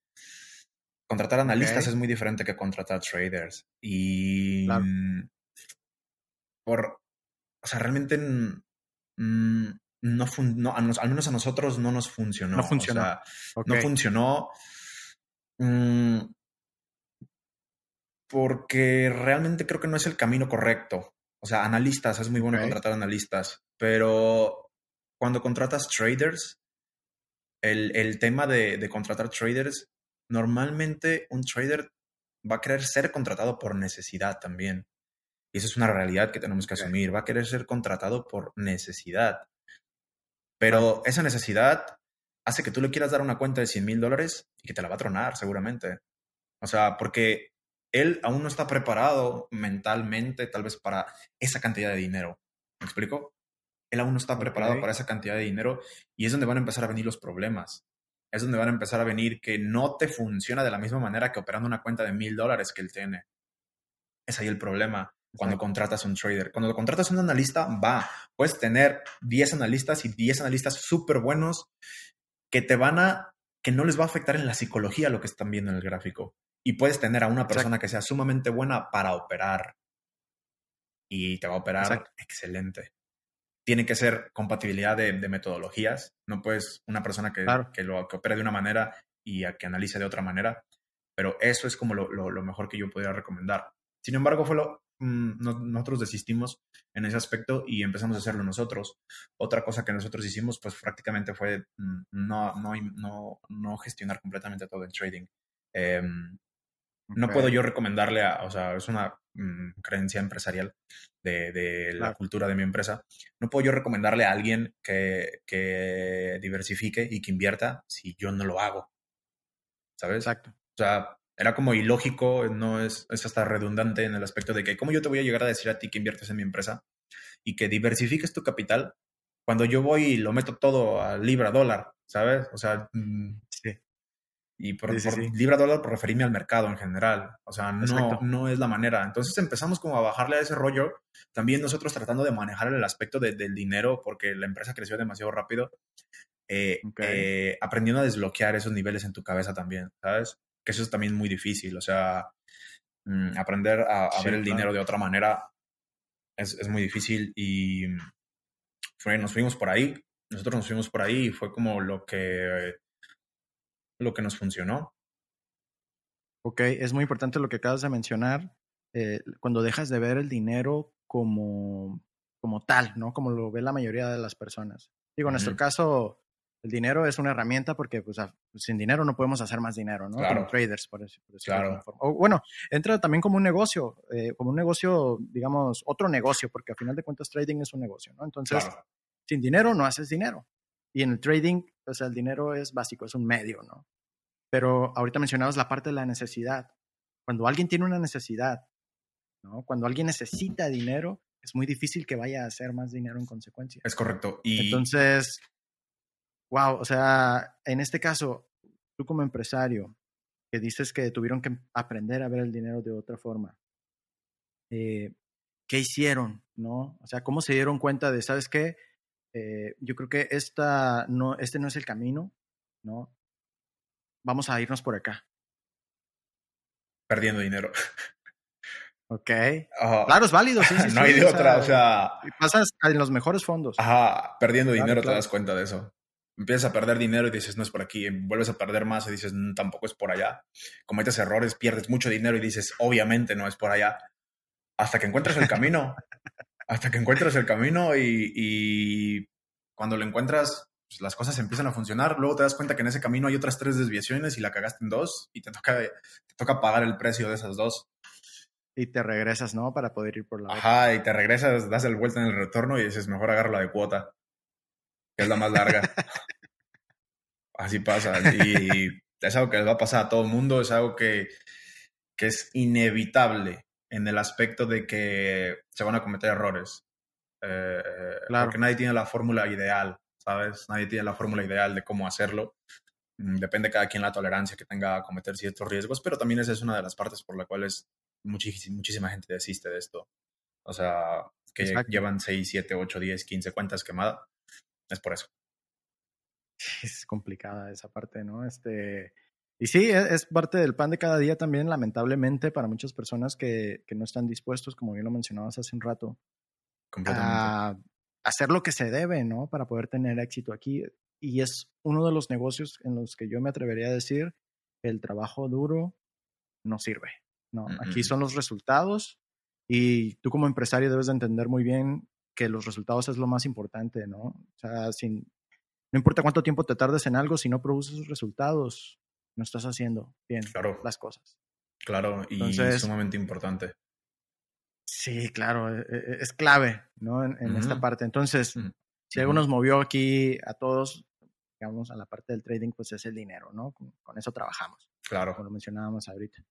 Contratar analistas es muy diferente que contratar traders. Y por, o sea, realmente no, no al menos a nosotros no nos funcionó. No funcionó. No funcionó. Mm, porque realmente creo que no es el camino correcto. O sea, analistas, es muy bueno contratar analistas, pero cuando contratas traders, el, el tema de, de, contratar traders, normalmente un trader va a querer ser contratado por necesidad también. Y eso es una realidad que tenemos que asumir. Va a querer ser contratado por necesidad. Pero esa necesidad hace que tú le quieras dar una cuenta de 100 mil dólares y que te la va a tronar seguramente. O sea, porque él aún no está preparado mentalmente tal vez para esa cantidad de dinero. ¿Me explico? Él aún no está preparado para esa cantidad de dinero y es donde van a empezar a venir los problemas. Es donde van a empezar a venir que no te funciona de la misma manera que operando una cuenta de mil dólares que él tiene. Es ahí el problema cuando contratas un trader. Cuando contratas un analista, va, puedes tener 10 analistas y 10 analistas súper buenos que te van a, que no les va a afectar en la psicología lo que están viendo en el gráfico. Y puedes tener a una persona que sea sumamente buena para operar. Y te va a operar excelente. Tiene que ser compatibilidad de, metodologías. No puedes una persona que, que, lo, que opere de una manera y a que analice de otra manera. Pero eso es como lo, lo mejor que yo podría recomendar. Sin embargo, fue lo, nosotros desistimos en ese aspecto y empezamos a hacerlo nosotros. Otra cosa que nosotros hicimos, pues prácticamente fue mm, no, no, no, no gestionar completamente todo el trading. Em, no puedo yo recomendarle a, o sea, es una mm, creencia empresarial de, de la cultura de mi empresa. No puedo yo recomendarle a alguien que, que diversifique y que invierta si yo no lo hago. ¿Sabes? Exacto. O sea, era como ilógico, no es, es hasta redundante en el aspecto de que cómo yo te voy a llegar a decir a ti que inviertes en mi empresa y que diversifiques tu capital cuando yo voy y lo meto todo a libra dólar, ¿sabes? O sea, mm, sí. Y por, libra dólar por referirme al mercado en general. O sea, no, no es la manera. Entonces empezamos como a bajarle a ese rollo. También nosotros tratando de manejar el aspecto del dinero porque la empresa creció demasiado rápido. Eh, eh, aprendiendo a desbloquear esos niveles en tu cabeza también, ¿sabes? Que eso es también muy difícil. O sea, mm, aprender a, ver el dinero de otra manera es, es muy difícil y fue, nos fuimos por ahí. Nosotros nos fuimos por ahí y fue como lo que lo que nos funcionó. Ok, es muy importante lo que acabas de mencionar. Eh, cuando dejas de ver el dinero como, como tal, ¿no? Como lo ve la mayoría de las personas. Digo, en nuestro caso, el dinero es una herramienta porque pues, sin dinero no podemos hacer más dinero, ¿no? Como traders, por, eso, claro. O, bueno, entra también como un negocio, eh, como un negocio, digamos, otro negocio, porque al final de cuentas trading es un negocio, ¿no? Entonces, sin dinero no haces dinero. Y en el trading, sea, el dinero es básico, es un medio, ¿no? Pero ahorita mencionabas la parte de la necesidad. Cuando alguien tiene una necesidad, ¿no? Cuando alguien necesita dinero, es muy difícil que vaya a hacer más dinero en consecuencia. Es correcto. Y... Entonces, wow, o sea, en este caso, tú como empresario, que dices que tuvieron que aprender a ver el dinero de otra forma, eh, ¿qué hicieron? ¿No? O sea, ¿cómo se dieron cuenta de, sabes qué? Eh, yo creo que esta no, este no es el camino, ¿no? Vamos a irnos por acá. Perdiendo dinero. Ok. claro, es válido, sí, no hay de otra, o sea... Pasas en los mejores fondos. Ajá, perdiendo dinero te das cuenta de eso. Empiezas a perder dinero y dices, no es por aquí. Vuelves a perder más y dices, mm, tampoco es por allá. Cometes errores, pierdes mucho dinero y dices, obviamente no es por allá. Hasta que encuentras el camino. hasta que encuentras el camino y, cuando lo encuentras, pues, las cosas empiezan a funcionar. Luego te das cuenta que en ese camino hay otras tres desviaciones y la cagaste en dos y te toca, te toca pagar el precio de esas dos. Y te regresas, ¿no? Para poder ir por la Ajá, y te regresas, das el vuelta en el retorno y dices, mejor agarro la de cuota, que es la más larga. Así pasa. Y es algo que les va a pasar a todo el mundo, es algo que, que es inevitable en el aspecto de que se van a cometer errores. Eh, claro. Porque nadie tiene la fórmula ideal, ¿sabes? Nadie tiene la fórmula ideal de cómo hacerlo. Mm, depende cada quien la tolerancia que tenga a cometer ciertos riesgos, pero también esa es una de las partes por las cuales muchísima, muchísima gente desiste de esto. O sea, que llevan 6, 7, 8, 10, 15 cuentas quemadas. Es por eso. Es complicada esa parte, ¿no? Este, y sí, e, es, parte del pan de cada día también, lamentablemente, para muchas personas que, que no están dispuestos, como bien lo mencionabas hace un rato, a hacer lo que se debe, ¿no? Para poder tener éxito aquí. Y es uno de los negocios en los que yo me atrevería a decir el trabajo duro no sirve, ¿no? Aquí son los resultados y tú como empresario debes de entender muy bien que los resultados es lo más importante, ¿no? O sea, sin, no importa cuánto tiempo te tardes en algo, si no produces resultados, no estás haciendo bien las cosas. Claro, y sumamente importante. Sí, claro, e, e, es clave, ¿no? En, esta parte. Entonces, si algo nos movió aquí a todos, digamos, a la parte del trading, pues es el dinero, ¿no? Con, eso trabajamos. Claro. Como lo mencionábamos ahorita.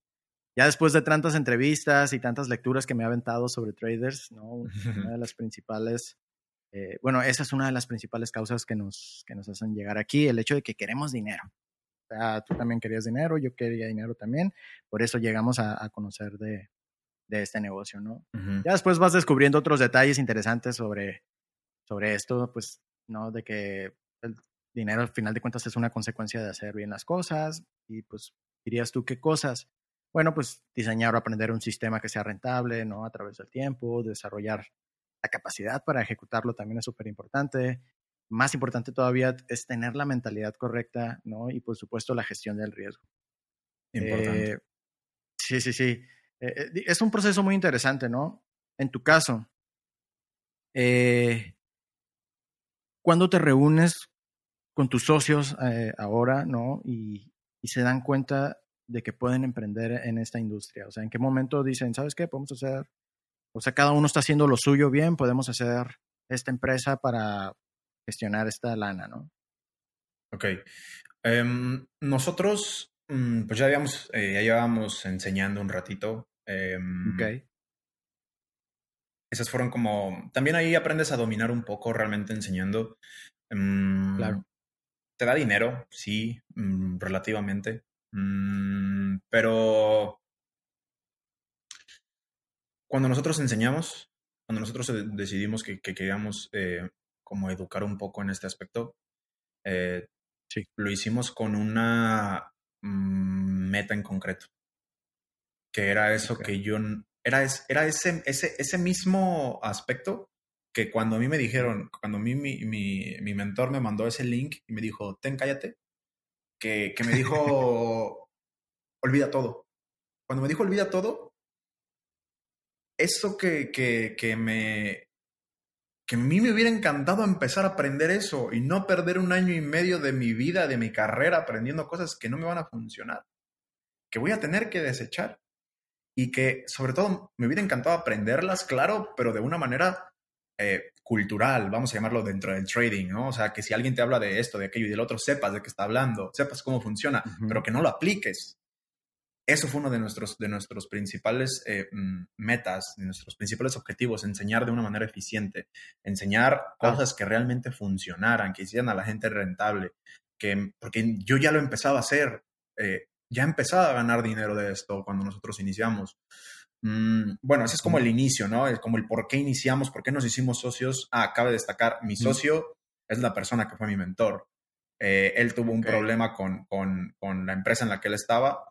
Ya después de tantas entrevistas y tantas lecturas que me ha aventado sobre traders, ¿no? Una de las principales, eh, bueno, esa es una de las principales causas que nos, que nos hacen llegar aquí, el hecho de que queremos dinero. O sea, tú también querías dinero, yo quería dinero también. Por eso llegamos a, conocer de, este negocio, ¿no? Ya después vas descubriendo otros detalles interesantes sobre, sobre esto, pues, ¿no? De que el dinero al final de cuentas es una consecuencia de hacer bien las cosas y pues dirías tú qué cosas. Bueno, pues diseñar o aprender un sistema que sea rentable, ¿no? A través del tiempo, desarrollar la capacidad para ejecutarlo también es súper importante más importante todavía es tener la mentalidad correcta, ¿no? Y por supuesto la gestión del riesgo. Importante. Eh, sí, sí, sí. Eh, eh, es un proceso muy interesante, ¿no? En tu caso, cuando te reúnes con tus socios ahora, ¿no? Y, y, se dan cuenta de que pueden emprender en esta industria. O sea, ¿en qué momento dicen, ¿sabes qué? Podemos hacer, o sea, cada uno está haciendo lo suyo bien, podemos hacer esta empresa para gestionar esta lana, ¿no? Ok. Em, nosotros Mm, pues ya habíamos, eh, ya llevábamos enseñando un ratito. em, Ok. Esas fueron como. También ahí aprendes a dominar un poco realmente enseñando. Mm, Claro. Te da dinero, sí, mm, relativamente. Mm, pero cuando nosotros enseñamos, cuando nosotros decidimos que, que queríamos eh, como educar un poco en este aspecto, eh, Sí. lo hicimos con una mm, meta en concreto. Que era eso que yo. Era, es- era ese, ese, ese mismo aspecto que cuando a mí me dijeron, cuando a mí mi, mi, mi mentor me mandó ese link y me dijo, ten, cállate, que, que me dijo, olvida todo. Cuando me dijo, olvida todo, eso que, que, que me... Que a mí me hubiera encantado empezar a aprender eso y no perder un año y medio de mi vida, de mi carrera, aprendiendo cosas que no me van a funcionar, que voy a tener que desechar y que sobre todo me hubiera encantado aprenderlas, claro, pero de una manera eh, cultural, vamos a llamarlo dentro del trading, ¿no? O sea, que si alguien te habla de esto, de aquello y del otro, sepas de qué está hablando, sepas cómo funciona, pero que no lo apliques. Eso fue uno de nuestros, de nuestros principales eh, mm, metas, de nuestros principales objetivos, enseñar de una manera eficiente, enseñar Claro. cosas que realmente funcionaran, que hicieran a la gente rentable, que, porque yo ya lo empezaba a hacer, eh, ya empezaba a ganar dinero de esto cuando nosotros iniciamos. Mm, bueno, ese es como el inicio, ¿no? Es como el por qué iniciamos, por qué nos hicimos socios. Ah, cabe destacar, mi socio es la persona que fue mi mentor. Eh, él tuvo un problema con, con, con la empresa en la que él estaba.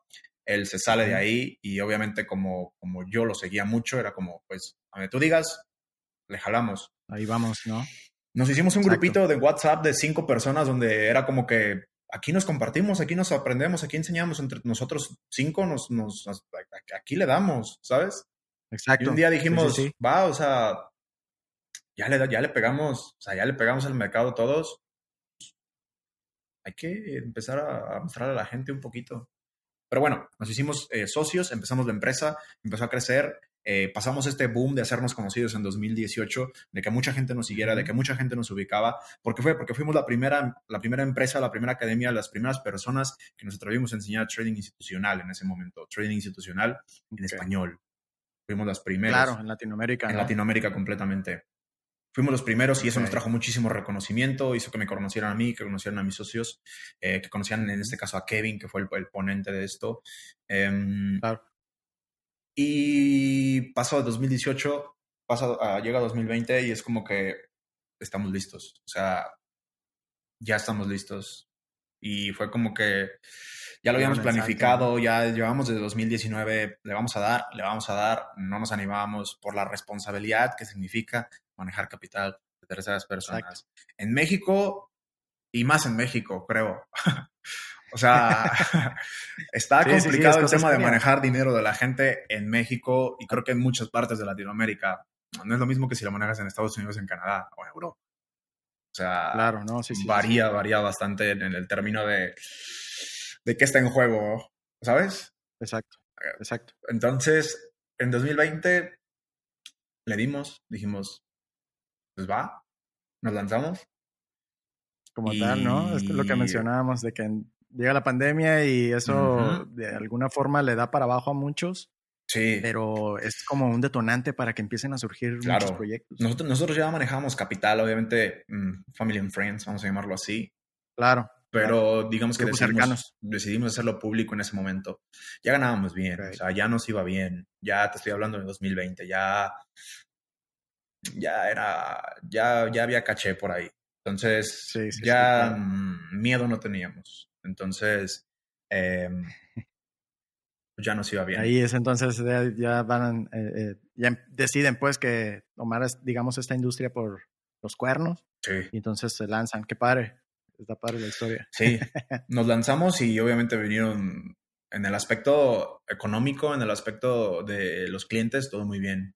Él se sale de ahí y obviamente como, como yo lo seguía mucho, era como, pues, a donde tú digas, le jalamos. Ahí vamos, ¿no? Nos hicimos un Exacto. grupito de WhatsApp de cinco personas donde era como que aquí nos compartimos, aquí nos aprendemos, aquí enseñamos entre nosotros cinco, nos, nos, aquí le damos, ¿sabes? Exacto. Y un día Sí, sí, dijimos, sí. va, o sea, ya le, ya le pegamos, o sea, ya le pegamos al mercado todos. Hay que empezar a, a mostrarle a la gente un poquito. Pero bueno, nos hicimos eh, socios, empezamos la empresa, empezó a crecer, eh, pasamos este boom de hacernos conocidos en 2018, de que mucha gente nos siguiera, de que mucha gente nos ubicaba. ¿Por qué fue? Porque fuimos la primera, la primera empresa, la primera academia, las primeras personas que nos atrevimos a enseñar trading institucional en ese momento, trading institucional en Ok. español. Fuimos las primeras Claro, en Latinoamérica. en ¿no? Latinoamérica completamente. Fuimos los primeros y eso nos trajo muchísimo reconocimiento, hizo que me conocieran a mí, que conocieran a mis socios, eh, que conocieran en este caso a Kevin, que fue el, el ponente de esto. Em, Claro. Y pasó a 2018, pasa a- llega a 2020 y es como que estamos listos. O sea, ya estamos listos. Y fue como que ya lo habíamos planificado, ya llevamos desde 2019, le vamos a dar, le vamos a dar, no nos animábamos por la responsabilidad que significa manejar capital de terceras personas. En México, y más en México, creo. o sea, está Sí, sí, sí, complicado el tema de manejar dinero de la gente en México y creo que en muchas partes de Latinoamérica. No es lo mismo que si lo manejas en Estados Unidos, en Canadá o en Europa. O sea, Claro, no, varía, varía bastante en el término de, de qué está en juego, ¿sabes? Exacto, exacto. Entonces, en 2020 le dimos, dijimos, pues va, nos lanzamos. Como Y- tal, ¿no? Esto es lo que mencionábamos, de que en- llega la pandemia y eso de alguna forma le da para abajo a muchos, Sí, pero es como un detonante para que empiecen a surgir Claro. muchos proyectos. nosotros, nosotros ya manejamos capital, obviamente, mm, Family and Friends, vamos a llamarlo así, Claro. pero digamos que decidimos, cercanos. decidimos hacerlo público en ese momento. Ya ganábamos bien, o sea, ya nos iba bien, ya te estoy hablando de 2020, ya, ya era, ya, ya había caché por ahí. Entonces, Sí, sí, sí, ya claro. mm, miedo no teníamos. Entonces, em, ya nos iba bien. Ahí es entonces ya, van, eh, eh, ya em- deciden pues que tomar, digamos, esta industria por los cuernos Sí. y entonces se lanzan. Qué padre. Está padre la historia. Sí, nos lanzamos y obviamente vinieron en el aspecto económico, en el aspecto de los clientes, todo muy bien,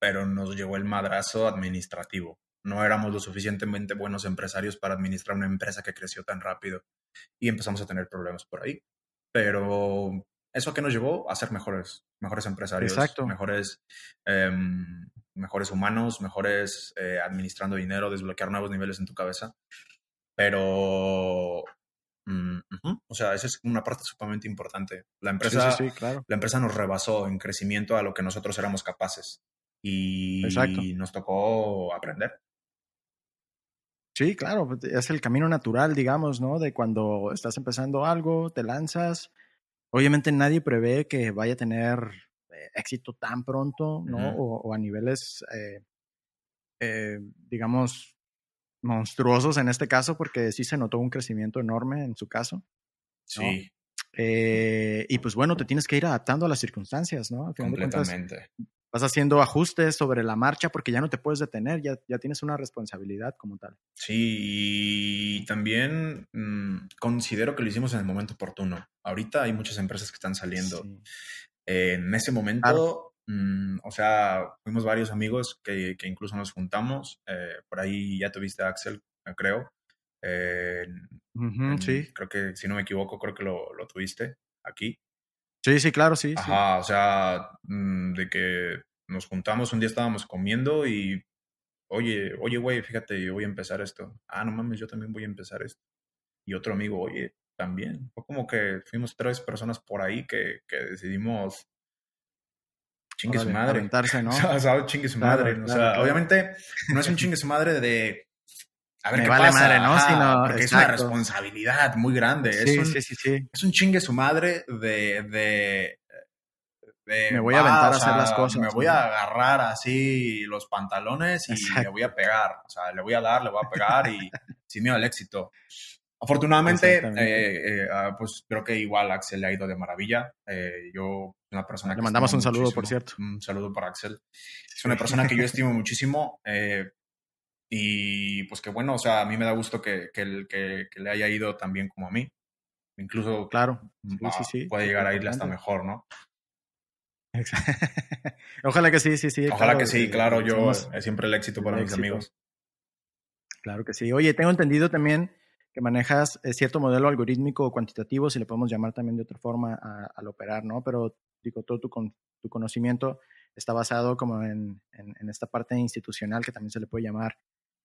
pero nos llegó el madrazo administrativo. No éramos lo suficientemente buenos empresarios para administrar una empresa que creció tan rápido y empezamos a tener problemas por ahí. Pero eso a qué nos llevó a ser mejores, mejores empresarios, Exacto. mejores, em, mejores humanos, mejores eh, administrando dinero, desbloquear nuevos niveles en tu cabeza. Pero Mm, o sea, esa es una parte sumamente importante. La empresa, claro. la empresa nos rebasó en crecimiento a lo que nosotros éramos capaces y nos tocó aprender. Sí, claro, pues, es el camino natural, digamos, ¿no? De cuando estás empezando algo, te lanzas. Obviamente nadie prevé que vaya a tener eh, éxito tan pronto, ¿no? o, a niveles, eh, eh, digamos, monstruosos en este caso, porque sí se notó un crecimiento enorme en su caso. Sí. y pues bueno, te tienes que ir adaptando a las circunstancias, ¿no? Completamente vas haciendo ajustes sobre la marcha porque ya no te puedes detener, ya, ya tienes una responsabilidad como tal. Sí, y también mm, considero que lo hicimos en el momento oportuno. Ahorita hay muchas empresas que están saliendo. en ese momento, mm, o sea, fuimos varios amigos que, que incluso nos juntamos. Eh, por ahí ya tuviste a Axel, creo. sí. Creo que, si no me equivoco, creo que lo, lo tuviste aquí. Sí, sí, claro, sí. Ajá, o sea, mm, de que nos juntamos, un día estábamos comiendo y, oye, oye, güey, fíjate, yo voy a empezar esto. Ah, no mames, yo también voy a empezar esto. Y otro amigo, oye, también. Fue como que fuimos tres personas por ahí que, que decidimos chingue su madre. ¿no? o sea, chingue su madre. o sea, obviamente no es un chingue su madre de a ver qué vale pasa. madre, ¿no? porque es una responsabilidad muy grande. Sí, es un, sí, sí, sí. Es un chingue su madre de, de, me voy a aventar a hacer las cosas. Me voy a agarrar así los pantalones y le voy a pegar. O sea, le voy a dar, le voy a pegar y sin miedo al éxito. Afortunadamente, eh, eh, ah, pues creo que igual Axel le ha ido de maravilla. Eh, yo, una persona Le mandamos un saludo, por cierto. Un saludo para Axel. Es una persona que yo estimo muchísimo. Y pues que bueno, o sea, a mí me da gusto que, que, que, le haya ido tan bien como a mí. Incluso claro, sí, sí, sí, puede llegar a irle hasta mejor, ¿no? Ojalá que sí, sí, sí. Ojalá que sí, claro, yo es siempre el éxito para mis amigos. Claro que sí. Oye, tengo entendido también que manejas eh, cierto modelo algorítmico o cuantitativo, si le podemos llamar también de otra forma al operar, ¿no? Pero digo, todo tu, tu conocimiento está basado como en, en, en, esta parte institucional que también se le puede llamar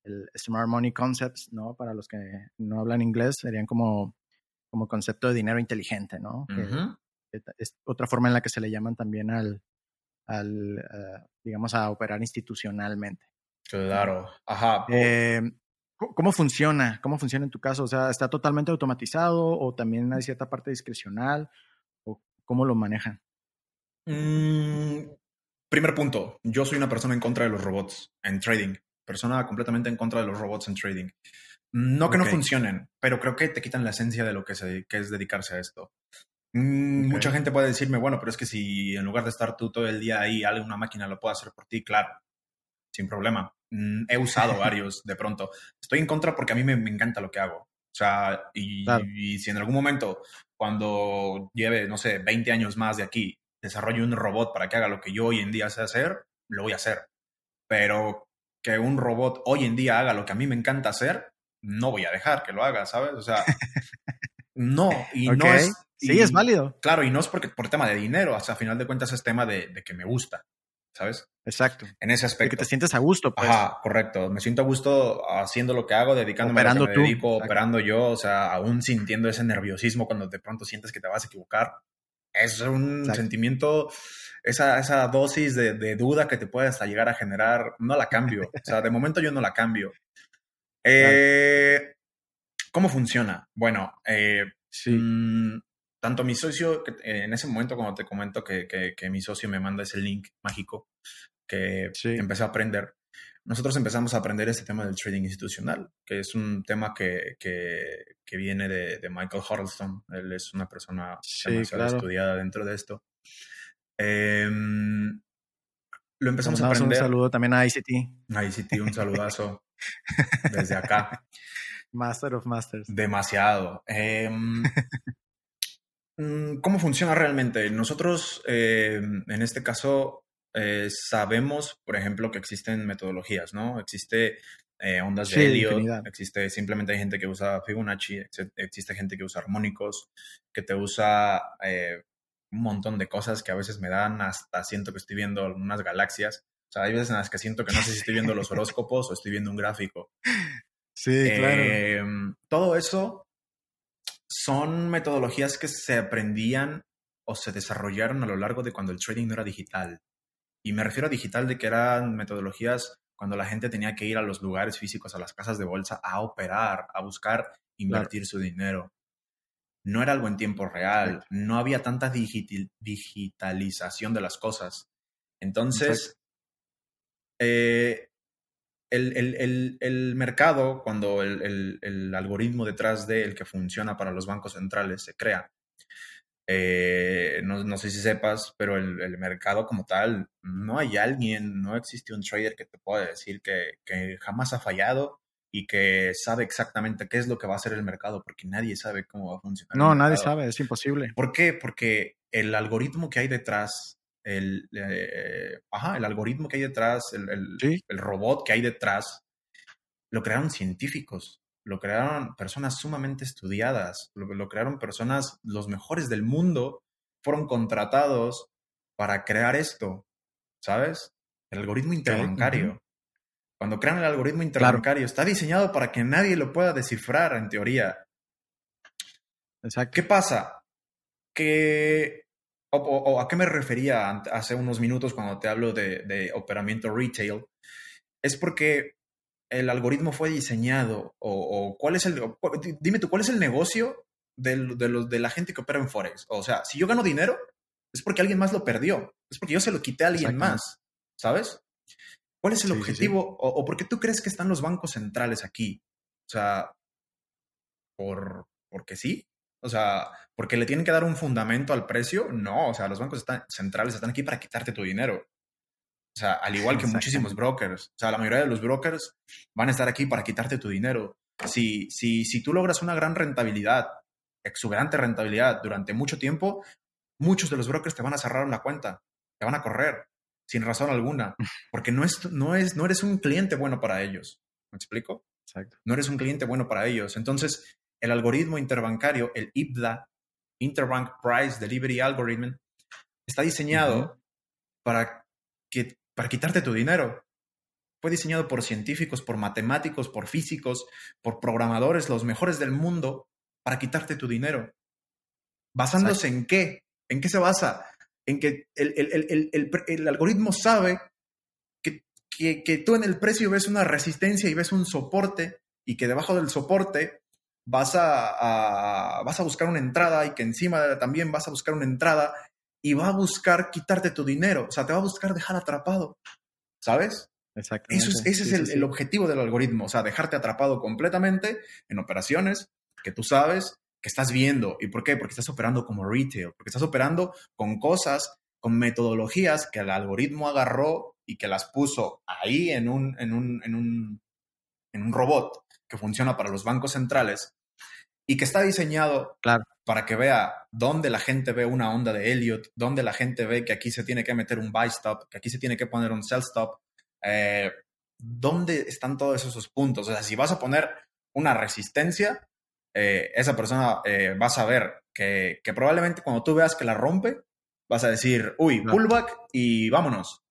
el Smart Money Concepts, ¿no? Para los que no hablan inglés, serían como, como concepto de dinero inteligente, ¿no? es otra forma en la que se le llaman también al, al eh, digamos, a operar institucionalmente. Claro, ajá. Eh, ¿Cómo funciona? ¿Cómo funciona en tu caso? O sea, ¿está totalmente automatizado o también hay cierta parte discrecional? ¿O cómo lo manejan? Mm, primer punto, yo soy una persona en contra de los robots en trading persona completamente en contra de los robots en trading. No que no funcionen, pero creo que te quitan la esencia de lo que, es dedicarse a esto. Mm, mucha gente puede decirme, bueno, pero es que si en lugar de estar tú todo el día ahí, una máquina lo puede hacer por ti, claro, sin problema. Mm, he usado varios de pronto. Estoy en contra porque a mí me, encanta lo que hago. O sea, y, y, si en algún momento, cuando lleve, no sé, 20 años más de aquí, desarrollo un robot para que haga lo que yo hoy en día sé hacer, lo voy a hacer. Pero que un robot hoy en día haga lo que a mí me encanta hacer, no voy a dejar que lo haga, ¿sabes? O sea, no, y no es... sí, es válido. Claro, y no es porque por tema de dinero, o sea, a final de cuentas es tema de, que me gusta, ¿sabes? Exacto. En ese aspecto. que te sientes a gusto, pues. Ajá, correcto. Me siento a gusto haciendo lo que hago, dedicándome a lo que me dedico, operando yo, o sea, aún sintiendo ese nerviosismo cuando de pronto sientes que te vas a equivocar. Es un sentimiento esa, esa dosis de, duda que te puede hasta llegar a generar, no la cambio. O sea, de momento yo no la cambio. Eh, ¿Cómo funciona? Bueno, eh, mm, tanto mi socio, eh, en ese momento cuando te comento que, que, mi socio me manda ese link mágico que empecé a aprender, nosotros empezamos a aprender este tema del trading institucional, que es un tema que, que, viene de, Michael Huddleston. Él es una persona demasiado estudiada dentro de esto. Em, lo empezamos a aprender. Un saludo también a ICT. A ICT, un saludazo desde acá. Master of Masters. Demasiado. Em, mm, ¿Cómo funciona realmente? Nosotros, em, en este caso, eh, sabemos, por ejemplo, que existen metodologías, ¿no? Existe eh, ondas de helio, existe simplemente hay gente que usa Fibonacci, existe gente que usa armónicos, que te usa eh, un montón de cosas que a veces me dan hasta siento que estoy viendo unas galaxias. O sea, hay veces en las que siento que no sé si estoy viendo los horóscopos o estoy viendo un gráfico. Sí, claro. Em, todo eso son metodologías que se aprendían o se desarrollaron a lo largo de cuando el trading no era digital. Y me refiero a digital de que eran metodologías cuando la gente tenía que ir a los lugares físicos, a las casas de bolsa, a operar, a buscar invertir su dinero. No era algo en tiempo real, no había tanta digitalización de las cosas. Entonces, eh, el, mercado, cuando el, algoritmo detrás de el que funciona para los bancos centrales se crea, eh, no, sé si sepas, pero el, mercado como tal, no hay alguien, no existe un trader que te pueda decir que, jamás ha fallado y que sabe exactamente qué es lo que va a hacer el mercado, porque nadie sabe cómo va a funcionar. No, nadie sabe, es imposible. ¿Por qué? Porque el algoritmo que hay detrás, el, eh, el algoritmo que hay detrás, el, el robot que hay detrás, lo crearon científicos lo crearon personas sumamente estudiadas, lo, crearon personas, los mejores del mundo, fueron contratados para crear esto, ¿sabes? El algoritmo interbancario. Cuando crean el algoritmo interbancario, está diseñado para que nadie lo pueda descifrar, en teoría. Exacto. ¿Qué pasa? Que o, a qué me refería hace unos minutos cuando te hablo de, de, operamiento retail, es porque el algoritmo fue diseñado o, cuál es el, dime tú, ¿cuál es el negocio de, los, de la gente que opera en Forex? O sea, si yo gano dinero, es porque alguien más lo perdió, es porque yo se lo quité a alguien más, ¿sabes? ¿Cuál es el objetivo O, por qué tú crees que están los bancos centrales aquí? O sea, por, porque sí. O sea, porque le tienen que dar un fundamento al precio. No, o sea, los bancos centrales están aquí para quitarte tu dinero. O sea, al igual que muchísimos brokers. O sea, la mayoría de los brokers van a estar aquí para quitarte tu dinero. Si, si, si tú logras una gran rentabilidad, exuberante rentabilidad durante mucho tiempo, muchos de los brokers te van a cerrar la cuenta, te van a correr sin razón alguna, porque no, es, no, es, no eres un cliente bueno para ellos. ¿Me explico? Exacto. No eres un cliente bueno para ellos. Entonces, el algoritmo interbancario, el IBDA, Interbank Price Delivery Algorithm, está diseñado para que para quitarte tu dinero. Fue diseñado por científicos, por matemáticos, por físicos, por programadores, los mejores del mundo, para quitarte tu dinero. ¿Basándose en qué? ¿En qué se basa? En que el, algoritmo sabe que, que, tú en el precio ves una resistencia y ves un soporte y que debajo del soporte vas a, vas a buscar una entrada y que encima también vas a buscar una entrada y va a buscar quitarte tu dinero, o sea, te va a buscar dejar atrapado, ¿sabes? Exactamente. Eso es, ese es el, objetivo del algoritmo, o sea, dejarte atrapado completamente en operaciones que tú sabes que estás viendo. ¿Y por qué? Porque estás operando como retail, porque estás operando con cosas, con metodologías que el algoritmo agarró y que las puso ahí en un, en un, en un, en un robot que funciona para los bancos centrales y que está diseñado para que vea dónde la gente ve una onda de Elliot, dónde la gente ve que aquí se tiene que meter un buy stop, que aquí se tiene que poner un sell stop, eh, dónde están todos esos puntos. O sea, si vas a poner una resistencia, eh, esa persona eh, va a saber que, probablemente cuando tú veas que la rompe, vas a decir, uy, pullback y vámonos.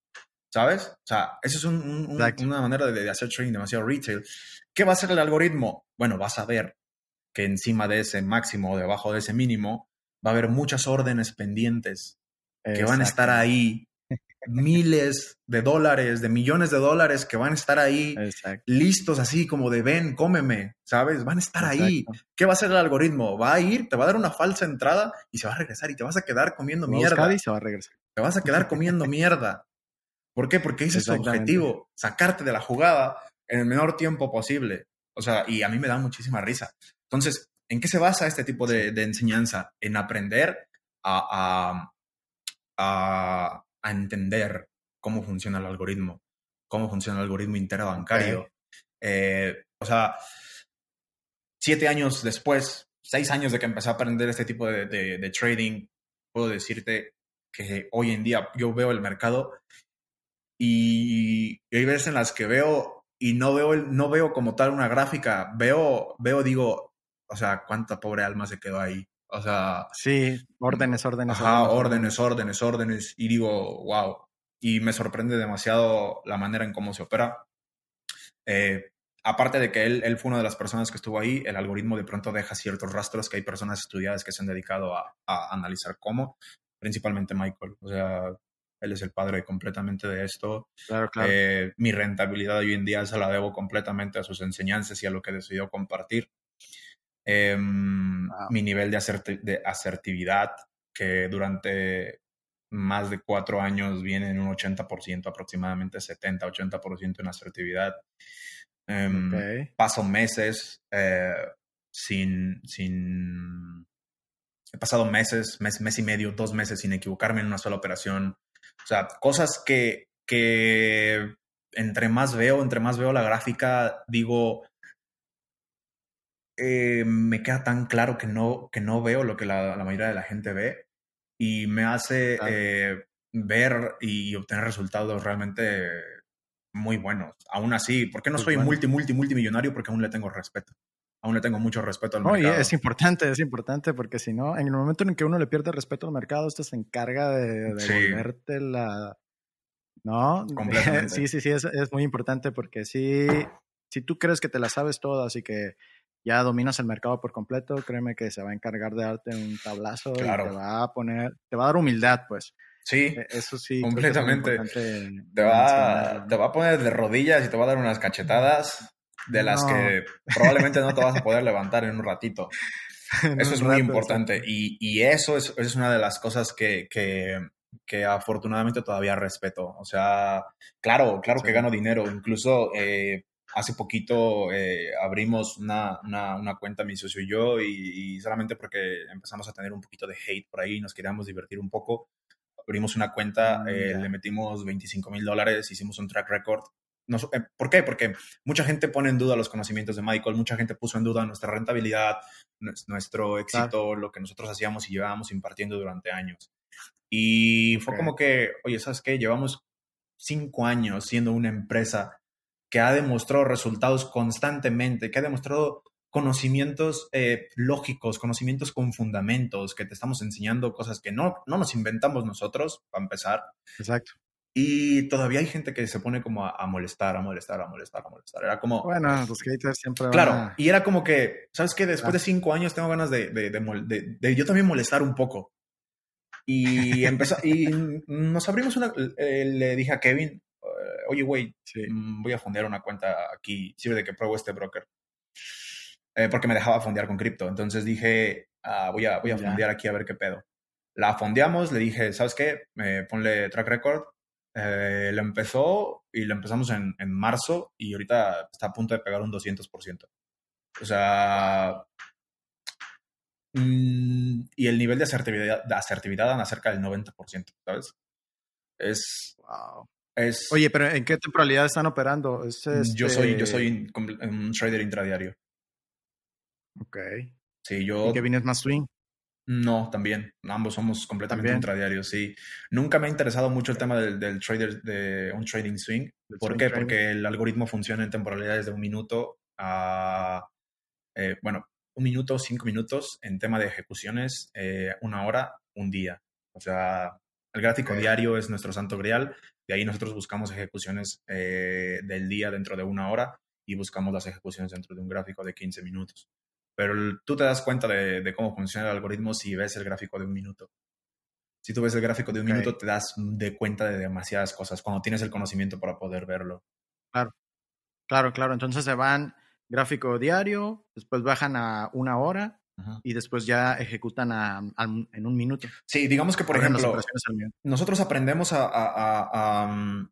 ¿Sabes? O sea, eso es una manera de, de, hacer trading demasiado retail. ¿Qué va a hacer el algoritmo? Bueno, vas a ver que encima de ese máximo o debajo de ese mínimo va a haber muchas órdenes pendientes que van a estar ahí, miles de dólares, de millones de dólares que van a estar ahí listos así como de ven, cómeme, ¿sabes? Van a estar ahí. ¿Qué va a hacer el algoritmo? Va a ir, te va a dar una falsa entrada y se va a regresar y te vas a quedar comiendo mierda. Y se va a regresar. Te vas a quedar comiendo mierda. ¿Por qué? Porque ese es su objetivo, sacarte de la jugada en el menor tiempo posible. O sea, y a mí me da muchísima risa. Entonces, ¿en qué se basa este tipo de, enseñanza? En aprender a, entender cómo funciona el algoritmo, cómo funciona el algoritmo interbancario. Eh, o sea, siete años después, seis años de que empecé a aprender este tipo de, trading, puedo decirte que hoy en día yo veo el mercado y hay veces en las que veo y no veo, no veo como tal una gráfica, veo, veo, digo, o sea, cuánta pobre alma se quedó ahí. O sea. Sí, órdenes, órdenes. Ajá, órdenes, órdenes, órdenes. Y digo, wow. Y me sorprende demasiado la manera en cómo se opera. Eh, aparte de que él, él fue una de las personas que estuvo ahí, el algoritmo de pronto deja ciertos rastros que hay personas estudiadas que se han dedicado a, a analizar cómo, principalmente Michael. O sea, él es el padre completamente de esto. Claro, claro. Eh, mi rentabilidad hoy en día se la debo completamente a sus enseñanzas y a lo que decidió compartir. Em, Wow. Mi nivel de, aserti- de asertividad, que durante más de cuatro años viene en un 80%, aproximadamente 70-80% en asertividad. Em, Ok. Paso meses eh, sin, sin... He pasado meses, mes, mes y medio, dos meses sin equivocarme en una sola operación. O sea, cosas que, que entre más veo, entre más veo la gráfica, digo, eh, me queda tan claro que no, que no veo lo que la, la mayoría de la gente ve y me hace eh, ver y obtener resultados realmente muy buenos. Aún así, ¿por qué no Pues soy bueno. multi, multi, multimillonario? Porque aún le tengo respeto. Aún le tengo mucho respeto al No, y mercado. es importante, es importante, porque si no, en el momento en que uno le pierde respeto al mercado, esto se encarga de, de Sí. volverte la... ¿No? Sí, sí, sí, es, es muy importante porque si, si tú crees que te la sabes todas y que ya dominas el mercado por completo, créeme que se va a encargar de darte un tablazo Claro. y te va a poner, te va a dar humildad, pues. Sí, E- Eso sí. que Completamente. te va, te va a poner de rodillas y te va a dar unas cachetadas de las No. que probablemente no te vas a poder levantar en un ratito. En Eso un es muy rato, importante exacto. y, y eso es, es una de las cosas que, que, que afortunadamente todavía respeto. O sea, claro, claro que Sí. gano dinero. Incluso eh, hace poquito eh, abrimos una, una, una cuenta, mi socio y yo, y, y solamente porque empezamos a tener un poquito de hate por ahí, nos queríamos divertir un poco. Abrimos una cuenta, Mm, eh, le metimos 25 mil dólares, hicimos un track record. Nos- eh, ¿Por qué? Porque mucha gente pone en duda los conocimientos de Michael, mucha gente puso en duda nuestra rentabilidad, nues- nuestro éxito, lo que nosotros hacíamos y llevábamos impartiendo durante años. Y fue Ok. como que, oye, ¿sabes qué? Llevamos cinco años siendo una empresa que ha demostrado resultados constantemente, que ha demostrado conocimientos eh, lógicos, conocimientos con fundamentos, que te estamos enseñando cosas que no, no nos inventamos nosotros, para empezar. Exacto. Y todavía hay gente que se pone como a, a molestar, a molestar, a molestar, a molestar. Era como, Bueno, los haters siempre van Claro, a- y era como que, ¿sabes qué? Después Ah. de cinco años tengo ganas de, de, de de- yo también molestar un poco. Y, empezó, y nos abrimos una, eh, le dije a Kevin, oye, güey, Sí. mm, voy a fondear una cuenta aquí, sirve de que pruebo este broker. Eh, porque me dejaba fondear con cripto. Entonces dije, ah, voy, a, voy a fondear aquí a ver qué pedo. La fondeamos, le dije, ¿sabes qué? Eh, ponle track record. Eh, lo empezó y lo empezamos en, en marzo y ahorita está a punto de pegar un 200%. O sea, mm, y el nivel de asertividad, de asertividad anda cerca del 90%, ¿sabes? Es, Wow. Es Oye, pero ¿en qué temporalidad están operando? ¿Es yo soy, yo este- soy un, comple- un trader intradiario. Ok. Sí, yo ¿Y más swing? no, también. Ambos somos completamente ¿También? intradiarios, sí. Nunca me ha interesado mucho el tema del, del trader, de un trading swing. ¿Por swing qué? trading. Porque el algoritmo funciona en temporalidades de un minuto a, eh, bueno, un minuto, cinco minutos. En tema de ejecuciones, eh, una hora, un día. O sea, el gráfico diario es nuestro santo grial. De ahí nosotros buscamos ejecuciones eh, del día dentro de una hora y buscamos las ejecuciones dentro de un gráfico de 15 minutos. Pero el- tú te das cuenta de, de cómo funciona el algoritmo si ves el gráfico de un minuto. Si tú ves el gráfico de un minuto, te das de cuenta de demasiadas cosas cuando tienes el conocimiento para poder verlo. Claro, claro. Entonces se van gráfico diario, después bajan a una hora Ajá. y después ya ejecutan a- en un minuto. Sí, digamos que, por Corren ejemplo, nosotros aprendemos a, a- mm,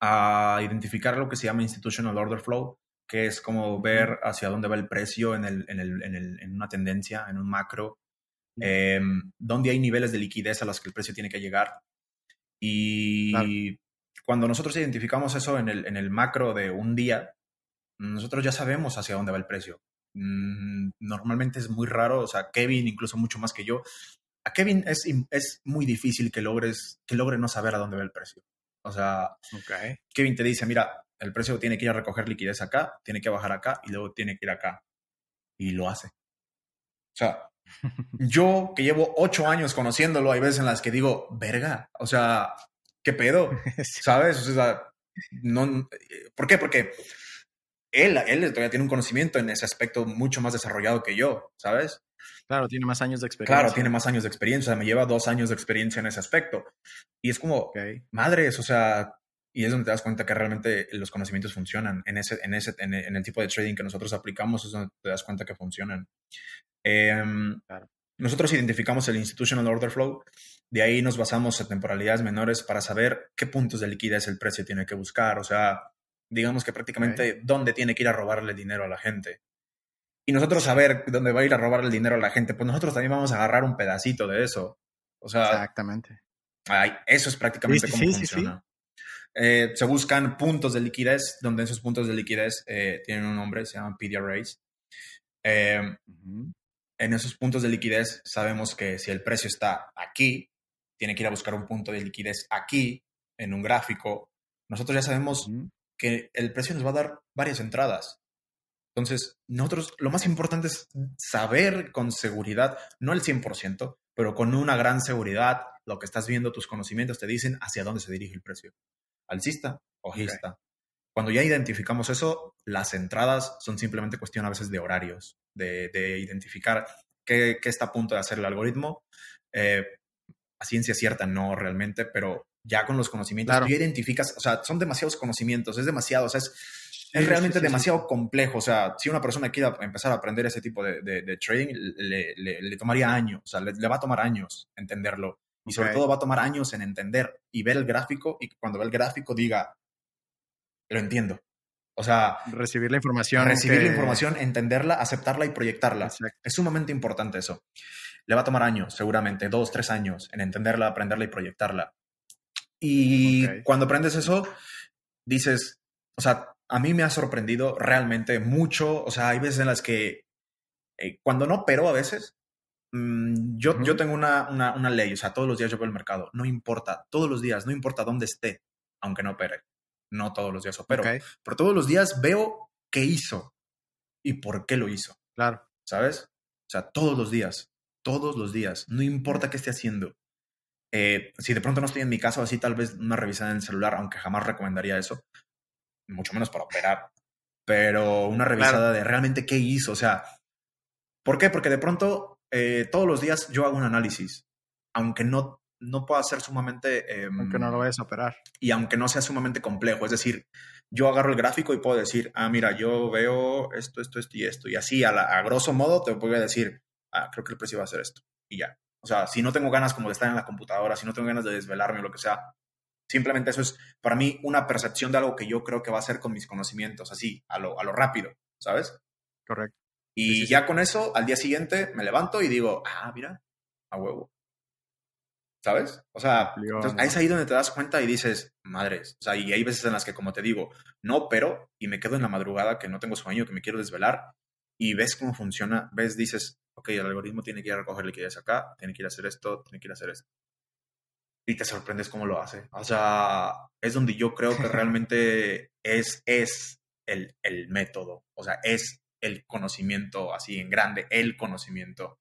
a identificar lo que se llama institutional order flow, que es como ver hacia dónde va el precio en, el- en el- en el- en una tendencia, en un macro, eh, dónde hay niveles de liquidez a los que el precio tiene que llegar. Y Claro. cuando nosotros identificamos eso en el, en el macro de un día, nosotros ya sabemos hacia dónde va el precio. Mm, Normalmente es muy raro, o sea, Kevin, incluso mucho más que yo, a Kevin es, es muy difícil que logres, que logre no saber a dónde va el precio. O sea, Ok. Kevin te dice, mira, el precio tiene que ir a recoger liquidez acá, tiene que bajar acá y luego tiene que ir acá. Y lo hace. O sea, yo que llevo ocho años conociéndolo, hay veces en las que digo, verga, o sea, ¿qué pedo? ¿Sabes? O sea, no, ¿por qué? Porque él, él todavía tiene un conocimiento en ese aspecto mucho más desarrollado que yo, ¿sabes? Claro, tiene más años de experiencia. Claro, tiene más años de experiencia, o sea, me lleva dos años de experiencia en ese aspecto. Y es como, madres, o sea, y es donde te das cuenta que realmente los conocimientos funcionan. En, ese, en, ese, en, el tipo de trading que nosotros aplicamos es donde te das cuenta que funcionan. Em, nosotros identificamos el Institutional Order Flow, de ahí nos basamos en temporalidades menores para saber qué puntos de liquidez el precio tiene que buscar, o sea, digamos que prácticamente dónde tiene que ir a robarle dinero a la gente. Y nosotros saber dónde va a ir a robarle el dinero a la gente, pues nosotros también vamos a agarrar un pedacito de eso. O sea, exactamente. eso es prácticamente cómo funciona. Eh, se buscan puntos de liquidez, donde esos puntos de liquidez eh, tienen un nombre, se llaman PDRAs. Eh, en esos puntos de liquidez sabemos que si el precio está aquí, tiene que ir a buscar un punto de liquidez aquí, en un gráfico. Nosotros ya sabemos que el precio nos va a dar varias entradas. Entonces, nosotros lo más importante es saber con seguridad, no el 100%, pero con una gran seguridad, lo que estás viendo, tus conocimientos te dicen hacia dónde se dirige el precio. Alcista, ojista. Cuando ya identificamos eso, las entradas son simplemente cuestión a veces de horarios, de, identificar qué, está a punto de hacer el algoritmo. Eh, a ciencia cierta, no realmente, pero ya con los conocimientos, tú identificas, o sea, son demasiados conocimientos, es demasiado, o sea, es, es realmente demasiado complejo. O sea, si una persona quiere empezar a aprender ese tipo de, de, trading, le, le, tomaría años, o sea, le, va a tomar años entenderlo. Y sobre todo va a tomar años en entender y ver el gráfico y cuando ve el gráfico diga, lo entiendo. O sea, recibir la información. Recibir la información, entenderla, aceptarla y proyectarla. Es sumamente importante eso. Le va a tomar años, seguramente, dos, tres años en entenderla, aprenderla y proyectarla. Y cuando aprendes eso, dices, o sea, a mí me ha sorprendido realmente mucho. O sea, hay veces en las que eh, cuando no pero a veces, mm, yo, yo tengo una, una, ley, o sea, todos los días yo veo el mercado, no importa, todos los días, no importa dónde esté, aunque no opere. No todos los días opero, pero todos los días veo qué hizo y por qué lo hizo. Claro. ¿Sabes? O sea, todos los días, todos los días, no importa qué esté haciendo. Eh, si de pronto no estoy en mi casa, así tal vez una revisada en el celular, aunque jamás recomendaría eso, mucho menos para operar, pero una revisada de realmente qué hizo, o sea, ¿por qué? Porque de pronto eh, todos los días yo hago un análisis, aunque no, no pueda ser sumamente... Em, aunque no lo vayas a operar. Y aunque no sea sumamente complejo, es decir, yo agarro el gráfico y puedo decir, ah, mira, yo veo esto, esto, esto y esto, y así a, a grosso modo te voy a decir, ah, creo que el precio va a ser esto, y ya. O sea, si no tengo ganas como de estar en la computadora, si no tengo ganas de desvelarme o lo que sea, Simplemente eso es para mí una percepción de algo que yo creo que va a ser con mis conocimientos, así, a lo, a lo rápido, ¿sabes? Correcto. Y ya con eso, al día siguiente me levanto y digo, ah, mira, a huevo. ¿Sabes? O sea, es ahí donde te das cuenta y dices, madres. O sea, y hay veces en las que, como te digo, no, pero, y me quedo en la madrugada que no tengo sueño, que me quiero desvelar, y ves cómo funciona, ves, dices, ok, el algoritmo tiene que ir a recoger liquidez acá, tiene que ir a hacer esto, tiene que ir a hacer esto y te sorprendes cómo lo hace. O sea, es donde yo creo que realmente es, es el, el método, o sea, es el conocimiento así en grande, el conocimiento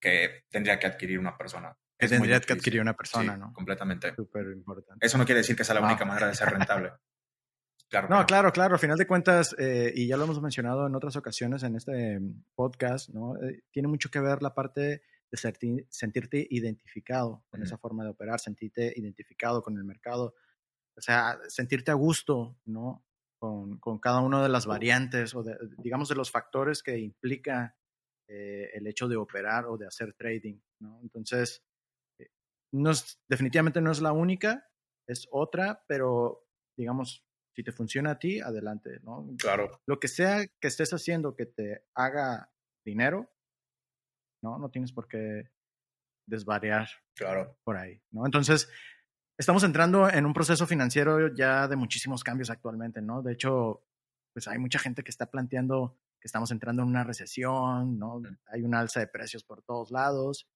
que tendría que adquirir una persona. Es tendría que adquirir una persona, ¿no? Completamente. Súper importante. Eso no quiere decir que sea la única manera de ser rentable. Claro, no, claro, claro. Al final de cuentas, eh, y ya lo hemos mencionado en otras ocasiones en este podcast, ¿no? Eh, tiene mucho que ver la parte de sentirte identificado con esa forma de operar, sentirte identificado con el mercado, o sea, sentirte a gusto, ¿no? Con, con cada una de las variantes o, de, digamos, de los factores que implica eh, el hecho de operar o de hacer trading, ¿no? Entonces, no es, definitivamente no es la única, es otra, pero, digamos, si te funciona a ti, adelante, ¿no? Claro. Lo que sea que estés haciendo que te haga dinero, ¿no? No tienes por qué desvariar claro. por ahí, ¿no? Entonces, estamos entrando en un proceso financiero ya de muchísimos cambios actualmente, ¿no? De hecho, pues hay mucha gente que está planteando que estamos entrando en una recesión, ¿no? Hay una alza de precios por todos lados.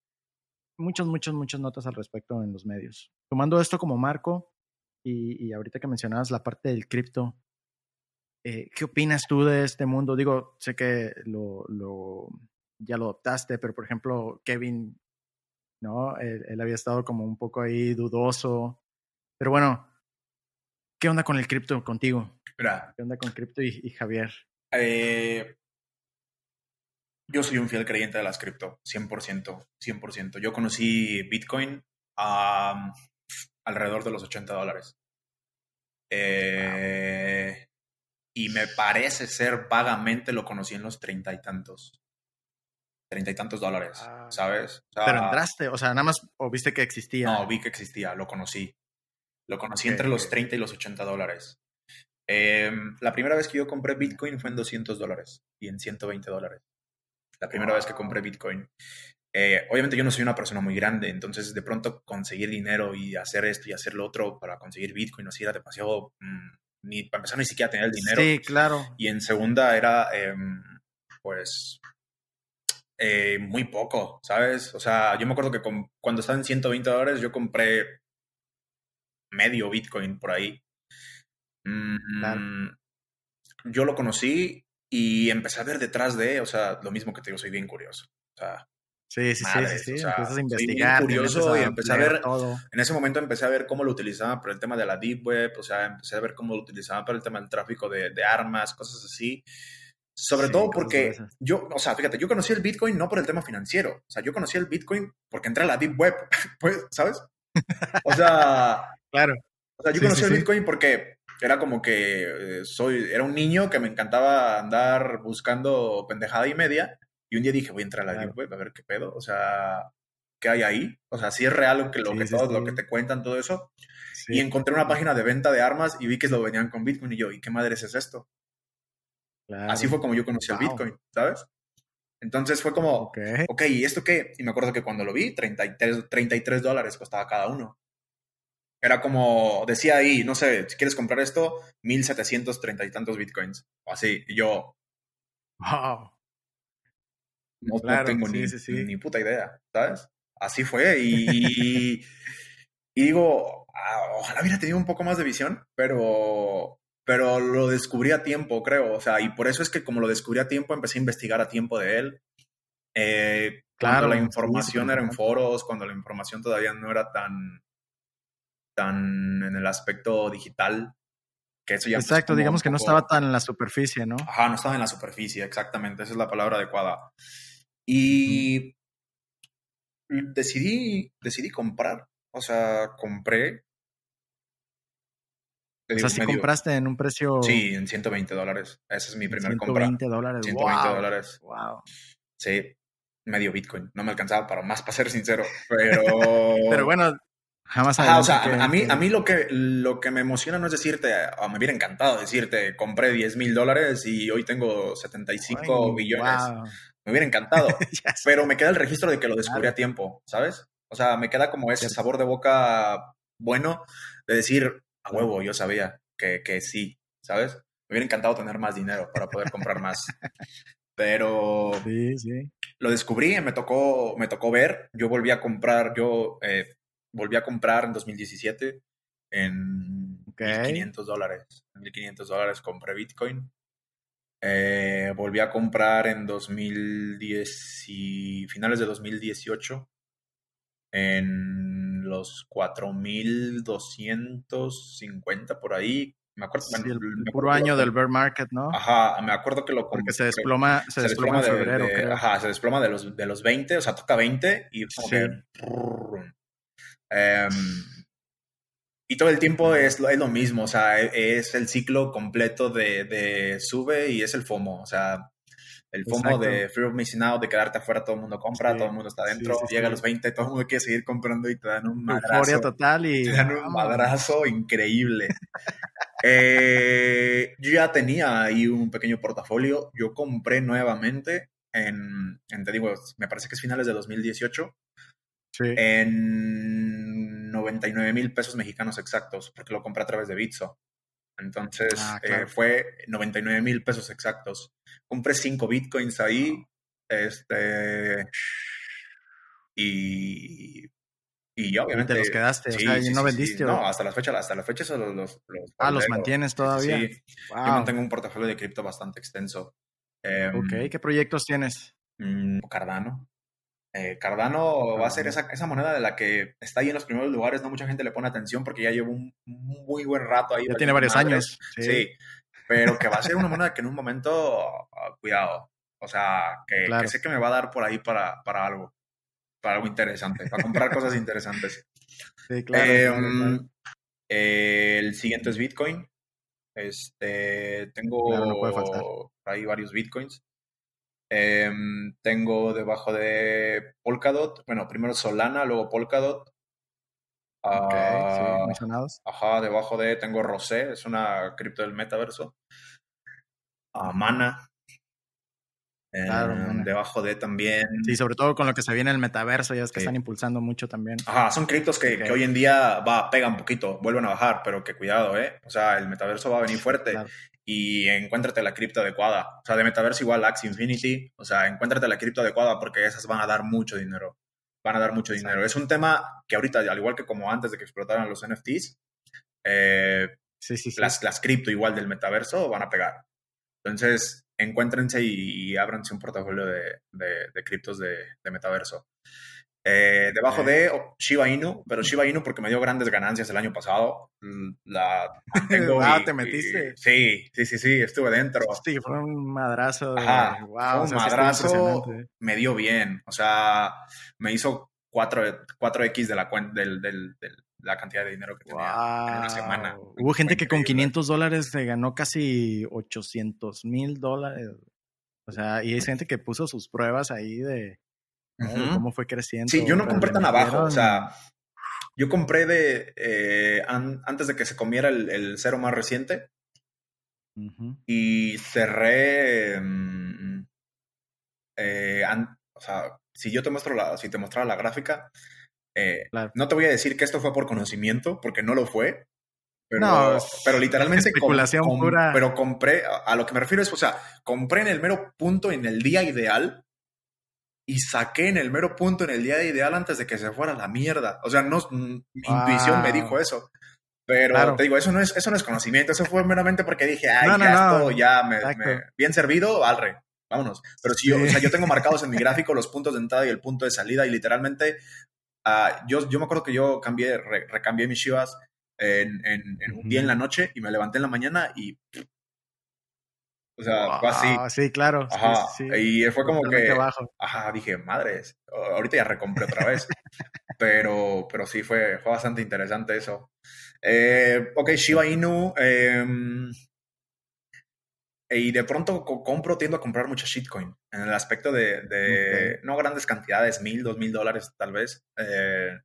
Muchas, muchas, muchas notas al respecto en los medios. Tomando esto como marco y, y ahorita que mencionabas la parte del cripto, eh, ¿qué opinas tú de este mundo? Digo, sé que lo, lo, ya lo adoptaste, pero por ejemplo, Kevin, ¿no? Él, había estado como un poco ahí dudoso. Pero bueno, ¿Qué onda con el cripto contigo? Mira, ¿Qué onda con cripto y, y Javier? eh, yo soy un fiel creyente de las cripto, 100%, 100%. Yo conocí Bitcoin a alrededor de los 80 dólares. Eh, y me parece ser vagamente lo conocí en los treinta y tantos. Treinta y tantos dólares, Ah. ¿sabes? O sea, Pero entraste, o sea, nada más, o viste que existía. No, vi que existía, lo conocí. Lo conocí entre los ok. 30 y los 80 dólares. Em, la primera vez que yo compré Bitcoin fue en 200 dólares y en 120 dólares. La primera vez que compré Bitcoin. Eh, obviamente yo no soy una persona muy grande, entonces de pronto conseguir dinero y hacer esto y hacer lo otro para conseguir Bitcoin así era demasiado... mm, ni, para empezar ni siquiera tener el dinero. Sí, claro. Y en segunda era, em, pues, eh, muy poco, ¿sabes? O sea, yo me acuerdo que con- cuando estaba en 120 dólares yo compré medio Bitcoin por ahí. Mm, Claro. Yo lo conocí y empecé a ver detrás de, o sea, lo mismo que te digo, soy bien curioso. O sea, Sí, sí, sí, sí, o sí. sea, Empiezas a investigar. curioso y empecé a ver- todo. en ese momento empecé a ver cómo lo utilizaban para el tema de la Deep Web, o sea, empecé a ver cómo lo utilizaban para el tema del tráfico de, de armas, cosas así. Sobre Sí, todo porque yo, o sea, fíjate, yo conocí el Bitcoin no por el tema financiero, o sea, yo conocí el Bitcoin porque entré a la Deep Web, pues, ¿sabes? O sea, Claro. o sea, yo Sí, conocí sí, el. Bitcoin porque era como que eh, soy, era un niño que me encantaba andar buscando pendejada y media. Y un día dije, voy a entrar a la Claro. Deep Web a ver qué pedo. O sea, ¿qué hay ahí? O sea, si es real lo que, lo Sí, que sí, todo, lo que te cuentan, todo eso. Y encontré una página de venta de armas y vi que lo venían con Bitcoin. Y yo, ¿y qué madres es esto? Claro. Así fue como yo conocí el Wow. Bitcoin, ¿sabes? Entonces fue como, Ok. ok, ¿y esto qué? Y me acuerdo que cuando lo vi, 33, 33 dólares costaba cada uno. Era como, decía ahí, no sé, si quieres comprar esto, 1730 y tantos bitcoins. O así. Y yo Wow. No, tengo sí, ni, sí, sí. ni puta idea, ¿sabes? Así fue. Y, y digo, ah, ojalá hubiera tenido un poco más de visión, pero, pero lo descubrí a tiempo, creo. O sea, y por eso es que como lo descubrí a tiempo, empecé a investigar a tiempo de él. Eh, Claro, cuando la información era en foros, cuando la información todavía no era tan, tan en el aspecto digital, que eso ya Exacto, digamos que no estaba tan en la superficie, ¿no? Ajá, no estaba en la superficie, exactamente, esa es la palabra adecuada. Y decidí, decidí comprar, o sea, compré. O sea, si medio- compraste en un precio Sí, en 120 dólares. Esa es mi primera compra. 120 dólares. 120 wow. dólares. Wow. Sí, medio Bitcoin. No me alcanzaba para más, para ser sincero. Pero. Pero bueno, jamás Ajá, o sea, que- a, mí, a mí lo que, lo que me emociona no es decirte, o me hubiera encantado decirte, compré 10 mil dólares y hoy tengo 75 Ay, billones. wow. Me hubiera encantado. Pero me queda el registro de que lo descubrí a tiempo, ¿sabes? O sea, me queda como ese sabor de boca bueno de decir, a huevo, yo sabía que, que sí, ¿sabes? Me hubiera encantado tener más dinero para poder comprar más. Pero Sí, sí. lo descubrí, me tocó, me tocó ver. Yo volví a comprar, yo eh, volví a comprar en 2017 en Ok. 1500 dólares. En 1500 dólares compré Bitcoin. Eh, volví a comprar en 2010 y finales de 2018 en los 4250 por ahí. Me acuerdo, Sí, el, me acuerdo puro lo año del bear market, ¿no? Ajá, me acuerdo que lo Porque compré se desploma, se desploma en de- febrero, de- creo. Ajá, se desploma de los, de los 20, o sea, toca 20 y como Sí. que... prrrrum. Em, y todo el tiempo es lo, es lo mismo, o sea, e- es el ciclo completo de, de sube y es el FOMO, o sea, el FOMO Exacto. de Fear of Missing Out, de quedarte afuera, todo el mundo compra, Sí, todo el mundo está sí, adentro, sí, llega a sí. los 20, todo el mundo quiere seguir comprando y te dan un Euforia madrazo. total y... Te dan un madrazo increíble. Eh, yo ya tenía ahí un pequeño portafolio. Yo compré nuevamente en, en, te digo, me parece que es finales de 2018, Sí. en 99 mil pesos mexicanos exactos, porque lo compré a través de Bitso. Entonces Ah, eh, claro. fue 99 mil pesos exactos. Compré 5 bitcoins ahí. Este. Y. Y obviamente. te los quedaste, o sea, y sí, no sí. vendiste. No, hasta la fecha, hasta la fecha solo los. los ah, los mantienes todavía. sí. Wow. Yo mantengo un portafolio de cripto bastante extenso. Em, Ok, ¿qué proyectos tienes? mm, Cardano. Eh, Cardano va a ser esa, esa, moneda de la que está ahí en los primeros lugares, no mucha gente le pone atención porque ya lleva un, muy buen rato ahí. Ya tiene varios años. Sí. pero que va a ser una moneda que en un momento, ah, cuidado, o sea, que, sé que me va a dar por ahí para, para algo, para algo interesante, para comprar cosas interesantes. Sí, claro. Em, el siguiente es Bitcoin. Este, tengo ahí varios Bitcoins. Em, tengo debajo de Polkadot, bueno, primero Solana, luego Polkadot. Ok, sí, ah, mencionados. Ajá, debajo de tengo Rosé, es una cripto del metaverso. Uh, Mana. Claro, em, debajo de también. Sí, sobre todo con lo que se viene en el metaverso, ya es que están impulsando mucho también. Ajá, son criptos que, que, hoy en día va, pegan un poquito, vuelven a bajar, pero que cuidado, ¿eh? O sea, el metaverso va a venir fuerte y encuéntrate la cripto adecuada. O sea, de metaverso igual Axie Infinity, o sea, encuéntrate la cripto adecuada porque esas van a dar mucho dinero. Van a dar mucho dinero. Es un tema que ahorita, al igual que como antes de que explotaran los NFTs, eh, sí, sí, las, las cripto igual del metaverso van a pegar. Entonces, encuéntrense y, ábranse un portafolio de, de, criptos de, de metaverso. Eh, debajo de Shiba Inu, pero Shiba Inu porque me dio grandes ganancias el año pasado. Mm, la ah, ¿te metiste? sí, sí, sí, sí, estuve dentro. Sí, fue un madrazo. Ajá, wow, un madrazo. me dio bien. O sea, me hizo 4, 4X de la, del, del, la cantidad de dinero que tenía en una semana. Hubo gente que con 500 dólares se ganó casi 800 mil dólares. O sea, y hay gente que puso sus pruebas ahí de cómo fue creciendo. Sí, yo no compré tan abajo, o sea, yo compré de eh, antes de que se comiera el, cero más reciente y cerré, mm, eh, o sea, si yo te muestro la, si te mostrara la gráfica, eh, no te voy a decir que esto fue por conocimiento, porque no lo fue. Pero, pero literalmente. Especulación pura. Pero compré, a, lo que me refiero es, o sea, compré en el mero punto, en el día ideal, y saqué en el mero punto en el día ideal antes de que se fuera la mierda. O sea, no, mi intuición me dijo eso. Pero te digo, eso no, es, eso no es conocimiento, eso fue meramente porque dije, ay, ya ya me, bien servido, alre, vámonos. Pero si yo, o sea, yo tengo marcados en mi gráfico los puntos de entrada y el punto de salida y literalmente, uh, yo, yo me acuerdo que yo cambié, recambié mis Chivas en, en, en un día en la noche y me levanté en la mañana y o sea, fue así. Sí, claro. Ajá. Y fue como que. Ajá, dije, madres, ahorita ya recompré otra vez. pero, pero sí, fue, fue bastante interesante eso. Eh, ok, Shiba Inu. Em, y de pronto compro, tiendo a comprar mucho shitcoin. En el aspecto de, de no grandes cantidades, mil, dos mil dólares tal vez. Eh,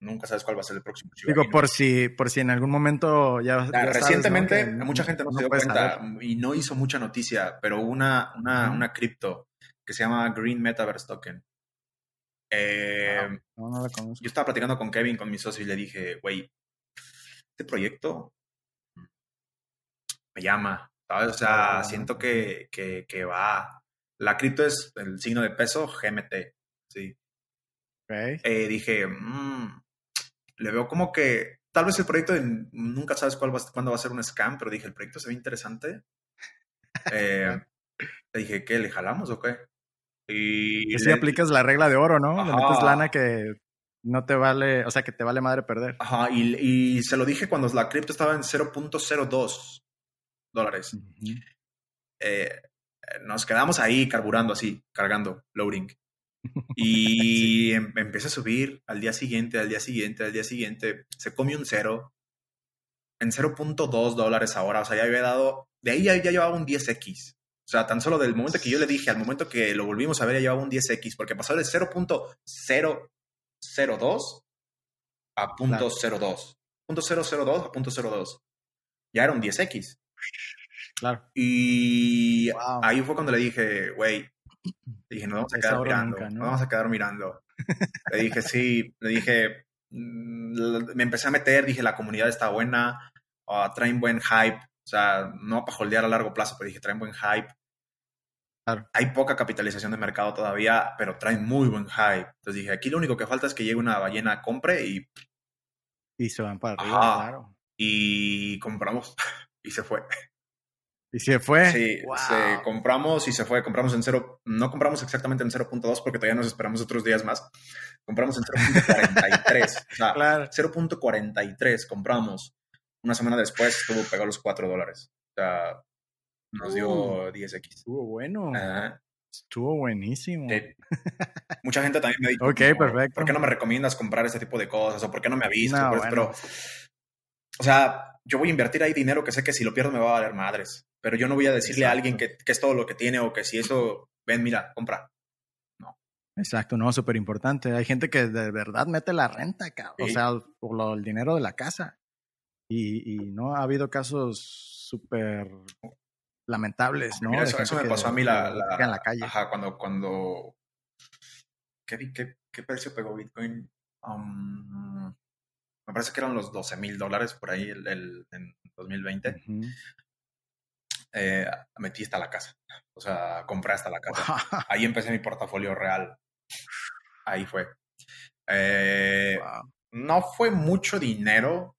nunca sabes cuál va a ser el próximo Digo, por si, por si en algún momento ya. recientemente, mucha gente no, se dio cuenta y no hizo mucha noticia, pero una, una, una cripto que se llama Green Metaverse Token. Eh, yo estaba platicando con Kevin, con mi socio, y le dije, güey, este proyecto me llama, ¿sabes? O sea, siento que, que, que, va. La cripto es el signo de peso GMT, sí. Eh, dije, mmm, le veo como que tal vez el proyecto de, nunca sabes cuál va, cuándo va a ser un scam, pero dije, el proyecto se ve interesante. Eh, le dije, ¿qué? ¿Le jalamos o qué? Y si aplicas la regla de oro, ¿no? Le metes lana que no te vale, o sea, que te vale madre perder. Ajá, y, y se lo dije cuando la cripto estaba en 0.02 dólares. Eh, nos quedamos ahí carburando así, cargando, loading. Y em, empieza a subir al día siguiente, al día siguiente, al día siguiente. Se come un cero. En 0.2 dólares ahora. O sea, ya había dado. De ahí ya, llevaba un 10x. O sea, tan solo del momento que yo le dije al momento que lo volvimos a ver, ya llevaba un 10x. Porque pasó de 0.002 a .02. Punto .002 a .02. Ya era un 10x. Claro. Y ahí fue cuando le dije, güey, le dije, nos vamos a quedar mirando, ¿no? vamos a quedar mirando. le dije, sí, le dije, mm, me empecé a meter, dije, la comunidad está buena, uh, traen buen hype, o sea, no para holdear a largo plazo, pero dije, traen buen hype. Hay poca capitalización de mercado todavía, pero traen muy buen hype. Entonces dije, aquí lo único que falta es que llegue una ballena, compre y... Y se van para arriba, claro. Y compramos y se fue. Y se fue. Sí, se compramos y se fue. Compramos en cero, no compramos exactamente en 0.2 porque todavía nos esperamos otros días más. Compramos en 0.43. o sea, claro. 0.43 compramos. Una semana después estuvo pegado los 4 dólares. O sea, nos dio 10x. Estuvo bueno. Estuvo buenísimo. Mucha gente también me ha dicho, ok, perfecto. ¿por qué no me recomiendas comprar ese tipo de cosas? ¿O por qué no me avisas? Pues, pero, o sea, yo voy a invertir ahí dinero que sé que si lo pierdo me va a valer madres. Pero yo no voy a decirle a alguien que, es todo lo que tiene o que si eso, ven, mira, compra. No. Exacto, no, súper importante. Hay gente que de verdad mete la renta, o sea, por lo, el dinero de la casa. Y, no ha habido casos súper lamentables, ¿no? eso, me pasó a mí la, en la calle. Ajá, cuando, cuando, ¿qué, qué, qué precio pegó Bitcoin? Um, me parece que eran los 12 mil dólares por ahí el, en 2020. Eh, metí hasta la casa. O sea, compré hasta la casa. Ahí empecé mi portafolio real. Ahí fue. Eh, no fue mucho dinero,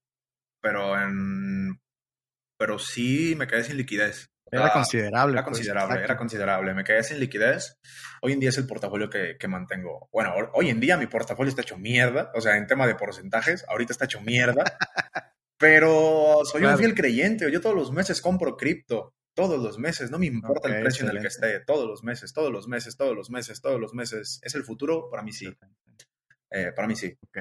pero en, pero sí me quedé sin liquidez. Era considerable. Era pues, considerable, era considerable. Me quedé sin liquidez. Hoy en día es el portafolio que, que, mantengo. Bueno, hoy en día mi portafolio está hecho mierda. O sea, en tema de porcentajes, ahorita está hecho mierda. pero soy un fiel creyente. Yo todos los meses compro cripto todos los meses, no me importa el precio en el que esté, todos los meses, todos los meses, todos los meses, todos los meses. ¿Es el futuro? Para mí sí. Eh, para mí sí. Ok,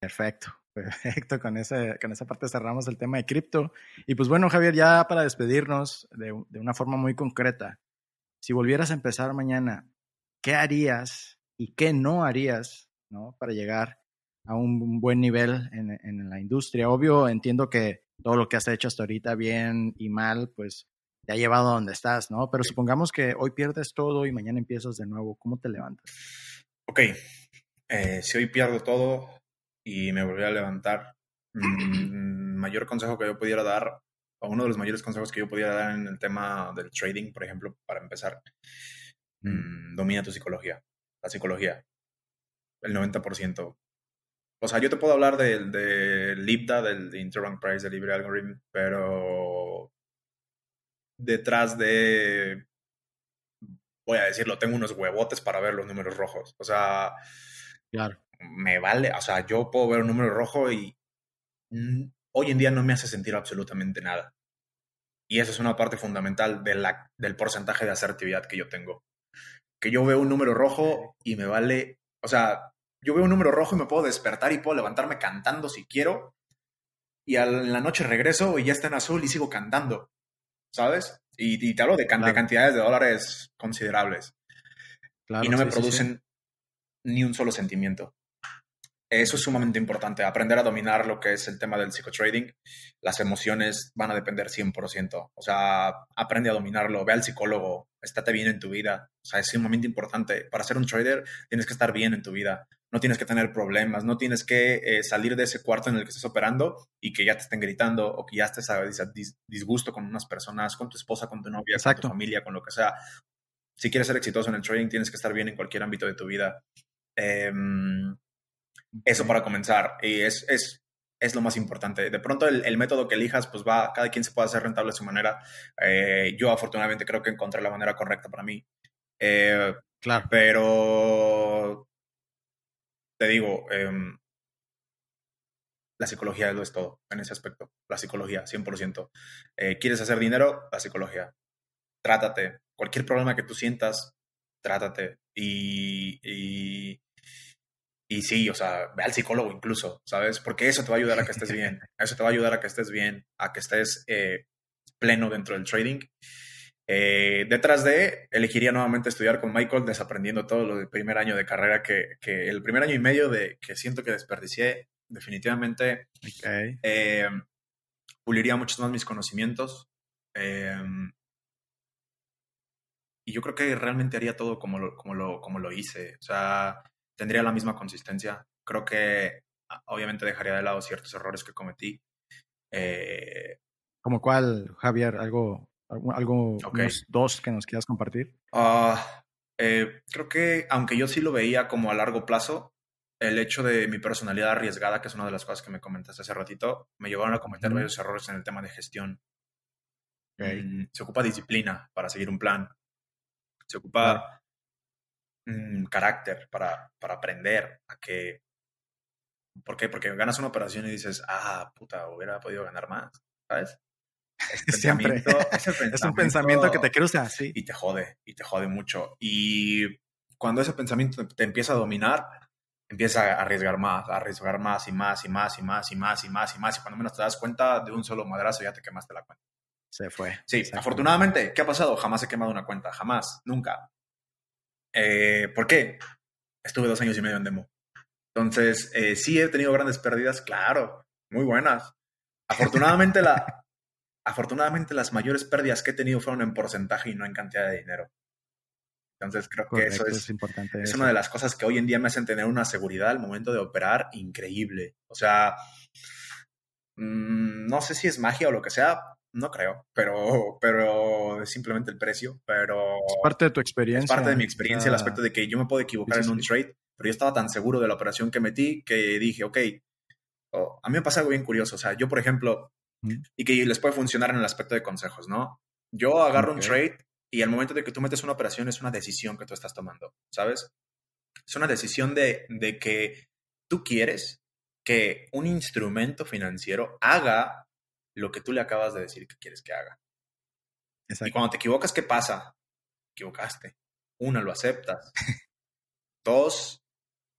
perfecto, perfecto. Con, ese, con esa parte cerramos el tema de cripto. Y pues bueno, Javier, ya para despedirnos de, de una forma muy concreta, si volvieras a empezar mañana, ¿qué harías y qué no harías ¿no? para llegar a un buen nivel en, en la industria? Obvio, entiendo que todo lo que has hecho hasta ahorita, bien y mal, pues te ha llevado a donde estás, ¿no? Pero supongamos que hoy pierdes todo y mañana empiezas de nuevo. ¿Cómo te levantas? Ok, eh, si hoy pierdo todo y me volví a levantar, mm, mayor consejo que yo pudiera dar, o uno de los mayores consejos que yo pudiera dar en el tema del trading, por ejemplo, para empezar, mm, domina tu psicología, la psicología, el 90%. O sea, yo te puedo hablar del de LIBDA, del Interbank Price Delivery Algorithm, pero detrás de, voy a decirlo, tengo unos huevotes para ver los números rojos. O sea, claro. Me vale, o sea, yo puedo ver un número rojo y hoy en día no me hace sentir absolutamente nada. Y eso es una parte fundamental de la, del porcentaje de asertividad que yo tengo. Que yo veo un número rojo y me vale, o sea, yo veo un número rojo y me puedo despertar y puedo levantarme cantando si quiero. Y a la noche regreso y ya está en azul y sigo cantando. ¿sabes? Y, te hablo de, cantidades de dólares considerables. y no me producen ni un solo sentimiento. Eso es sumamente importante, aprender a dominar lo que es el tema del psicotrading. Las emociones van a depender 100%. O sea, aprende a dominarlo, ve al psicólogo, estate bien en tu vida. O sea, es sumamente importante. Para ser un trader tienes que estar bien en tu vida. No tienes que tener problemas, no tienes que eh, salir de ese cuarto en el que estás operando y que ya te estén gritando o que ya estés a disgusto con unas personas, con tu esposa, con tu novia, con tu familia, con lo que sea. Si quieres ser exitoso en el trading, tienes que estar bien en cualquier ámbito de tu vida. Eh, eso para comenzar. Y es, es, es lo más importante. De pronto el, el, método que elijas, pues va, cada quien se puede hacer rentable a su manera. Eh, yo afortunadamente creo que encontré la manera correcta para mí. Eh, claro. Pero te digo, eh, la psicología lo es todo en ese aspecto. La psicología, 100%. Eh, ¿Quieres hacer dinero? La psicología. Trátate. Cualquier problema que tú sientas, trátate. Y, y y sí, o sea, ve al psicólogo incluso, ¿sabes? Porque eso te va a ayudar a que estés bien. Eso te va a ayudar a que estés bien, a que estés eh, pleno dentro del trading. Eh, detrás de, elegiría nuevamente estudiar con Michael, desaprendiendo todo lo del primer año de carrera, que, que el primer año y medio de que siento que desperdicié, definitivamente. Eh, puliría mucho más mis conocimientos. y yo creo que realmente haría todo como lo, como lo, como lo hice. O sea, tendría la misma consistencia. Creo que ah, obviamente dejaría de lado ciertos errores que cometí. Eh, ¿Como cuál, Javier? ¿Algo, algo dos que nos quieras compartir? Ah, eh, creo que, aunque yo sí lo veía como a largo plazo, el hecho de mi personalidad arriesgada, que es una de las cosas que me comentaste hace ratito, me llevaron a cometer varios errores en el tema de gestión. Mm, se ocupa disciplina para seguir un plan. Se ocupa mm, carácter para, para aprender a que... ¿Por qué? Porque ganas una operación y dices, ah, puta, hubiera podido ganar más, ¿sabes? Siempre. es un pensamiento que te cruza, sí. Y te jode, y te jode mucho. Y cuando ese pensamiento te empieza a dominar, empieza a arriesgar más, a arriesgar más y más y más y más y más y más y más. Y cuando menos te das cuenta, de un solo madrazo ya te quemaste la cuenta. Se fue. Sí, afortunadamente, ¿qué ha pasado? Jamás he quemado una cuenta, jamás, nunca. Eh, ¿Por qué? Estuve dos años y medio en demo. Entonces, eh, sí he tenido grandes pérdidas, claro, muy buenas. Afortunadamente, la, afortunadamente las mayores pérdidas que he tenido fueron en porcentaje y no en cantidad de dinero. Entonces creo que eso es, importante es una de las cosas que hoy en día me hacen tener una seguridad al momento de operar increíble. O sea, mm, no sé si es magia o lo que sea, no creo, pero, pero es simplemente el precio. Pero es parte de tu experiencia. Es parte de mi experiencia, el aspecto de que yo me puedo equivocar en un trade, pero yo estaba tan seguro de la operación que metí que dije, ok, oh, a mí me pasa algo bien curioso. O sea, yo, por ejemplo, y que les puede funcionar en el aspecto de consejos, ¿no? Yo agarro un trade y al momento de que tú metes una operación es una decisión que tú estás tomando, ¿sabes? Es una decisión de, de que tú quieres que un instrumento financiero haga lo que tú le acabas de decir que quieres que haga. Y cuando te equivocas, ¿qué pasa? Equivocaste. Una, lo aceptas. Dos,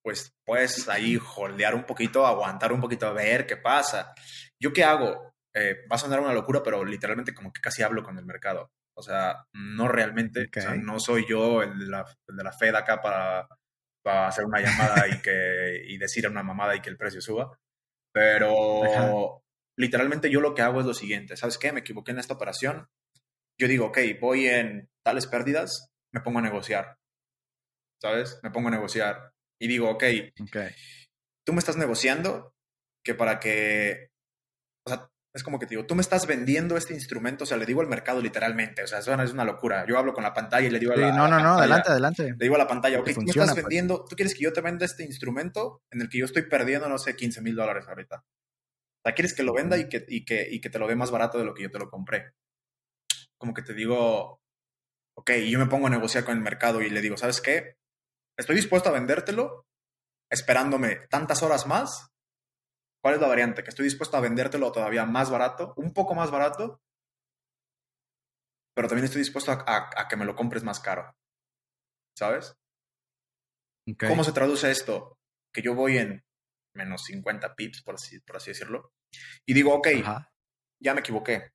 pues puedes ahí holdear un poquito, aguantar un poquito, a ver qué pasa. ¿Yo qué hago? Eh, va a sonar una locura, pero literalmente como que casi hablo con el mercado. O sea, no realmente, no soy yo el de, la, de la Fed acá para, para hacer una llamada y, que, y decir una mamada y que el precio suba. Pero literalmente yo lo que hago es lo siguiente, ¿sabes qué? Me equivoqué en esta operación. Yo digo, ok, voy en tales pérdidas, me pongo a negociar. ¿Sabes? Me pongo a negociar. Y digo, ok, okay. tú me estás negociando que para que, o sea, es como que te digo, tú me estás vendiendo este instrumento, o sea, le digo al mercado literalmente, o sea, eso es una locura. Yo hablo con la pantalla y le digo a la, No, no, no, adelante, adelante. Le digo a la pantalla, ok, tú me estás pues. vendiendo, tú quieres que yo te venda este instrumento en el que yo estoy perdiendo, no sé, 15 mil dólares ahorita. O sea, quieres que lo venda y que, y, que, y que te lo dé más barato de lo que yo te lo compré. Como que te digo, ok, y yo me pongo a negociar con el mercado y le digo, ¿sabes qué? Estoy dispuesto a vendértelo esperándome tantas horas más ¿Cuál es la variante? Que estoy dispuesto a vendértelo todavía más barato, un poco más barato, pero también estoy dispuesto a, que me lo compres más caro. ¿Sabes? ¿Cómo se traduce esto? Que yo voy en menos 50 pips, por así, por así decirlo, y digo, ok, ya me equivoqué.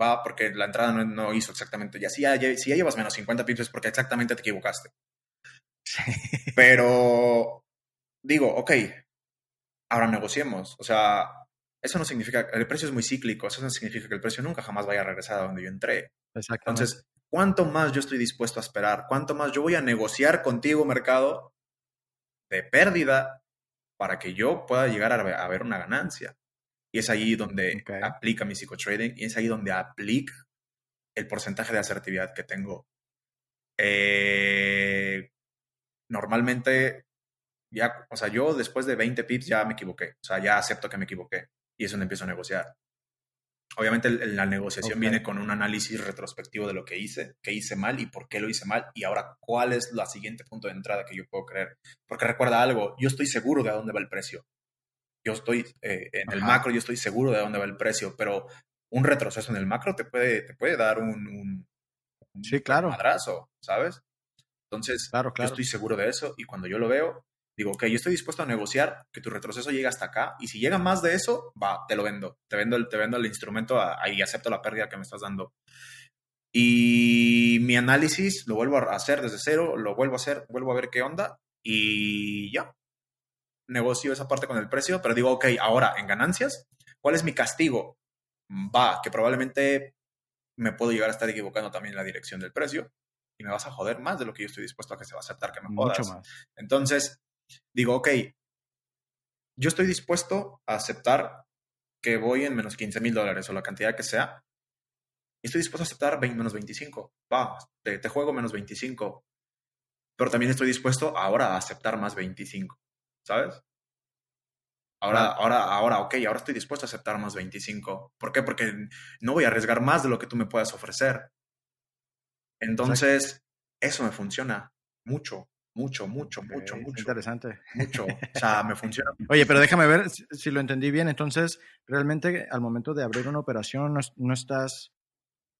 Va, porque la entrada no, hizo exactamente. Ya si, ya si ya llevas menos 50 pips es porque exactamente te equivocaste. Pero digo, ok, ahora negociemos. O sea, eso no significa, el precio es muy cíclico, eso no significa que el precio nunca jamás vaya a regresar a donde yo entré. Entonces, ¿cuánto más yo estoy dispuesto a esperar? ¿Cuánto más yo voy a negociar contigo, mercado, de pérdida para que yo pueda llegar a ver una ganancia? Y es ahí donde aplica mi psicotrading y es ahí donde aplica el porcentaje de asertividad que tengo. Eh, normalmente ya, o sea, yo después de 20 pips ya me equivoqué, o sea, ya acepto que me equivoqué y es donde empiezo a negociar. Obviamente la negociación viene con un análisis retrospectivo de lo que hice, qué hice mal y por qué lo hice mal y ahora cuál es la siguiente punto de entrada que yo puedo creer. Porque recuerda algo, yo estoy seguro de a dónde va el precio. Yo estoy eh, en el macro, yo estoy seguro de a dónde va el precio, pero un retroceso en el macro te puede, te puede dar un, un, sí, claro. madrazo, ¿sabes? Entonces, claro, claro. yo estoy seguro de eso y cuando yo lo veo, digo, ok, yo estoy dispuesto a negociar que tu retroceso llegue hasta acá y si llega más de eso, va, te lo vendo, te vendo el, te vendo el instrumento ahí acepto la pérdida que me estás dando. Y mi análisis lo vuelvo a hacer desde cero, lo vuelvo a hacer, vuelvo a ver qué onda y ya. Negocio esa parte con el precio, pero digo, ok, ahora en ganancias, ¿cuál es mi castigo? Va, que probablemente me puedo llegar a estar equivocando también en la dirección del precio y me vas a joder más de lo que yo estoy dispuesto a que se va a aceptar que me jodas. Mucho más. Entonces, digo, ok, yo estoy dispuesto a aceptar que voy en menos 15 mil dólares o la cantidad que sea. Y estoy dispuesto a aceptar menos 25. Va, te, te, juego menos 25. Pero también estoy dispuesto ahora a aceptar más 25. ¿Sabes? Ahora, ahora, ahora, ok, ahora estoy dispuesto a aceptar más 25. ¿Por qué? Porque no voy a arriesgar más de lo que tú me puedas ofrecer. Entonces, eso me funciona mucho, mucho, mucho, mucho, mucho. Interesante. Mucho. O sea, me funciona. Oye, pero déjame ver si, lo entendí bien. Entonces, realmente al momento de abrir una operación, no, estás,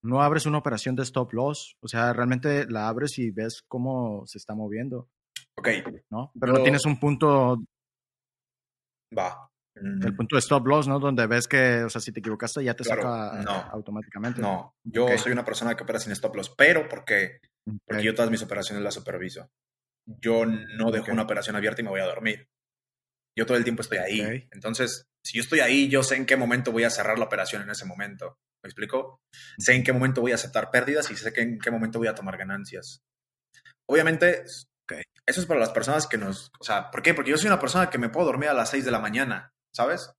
no abres una operación de stop loss. O sea, realmente la abres y ves cómo se está moviendo. Ok. ¿No? Pero no tienes un punto Va. El mm. punto de stop loss, ¿no? Donde ves que, o sea, si te equivocaste ya te saca automáticamente. No, yo soy una persona que opera sin stop loss, pero ¿por qué? Porque yo todas mis operaciones las superviso. Yo no dejo una operación abierta y me voy a dormir. Yo todo el tiempo estoy ahí. Entonces, si yo estoy ahí, yo sé en qué momento voy a cerrar la operación en ese momento. ¿Me explico? Sé en qué momento voy a aceptar pérdidas y sé en qué momento voy a tomar ganancias. Obviamente, eso es para las personas que nos... O sea, ¿por qué? Porque yo soy una persona que me puedo dormir a las 6 de la mañana, ¿sabes?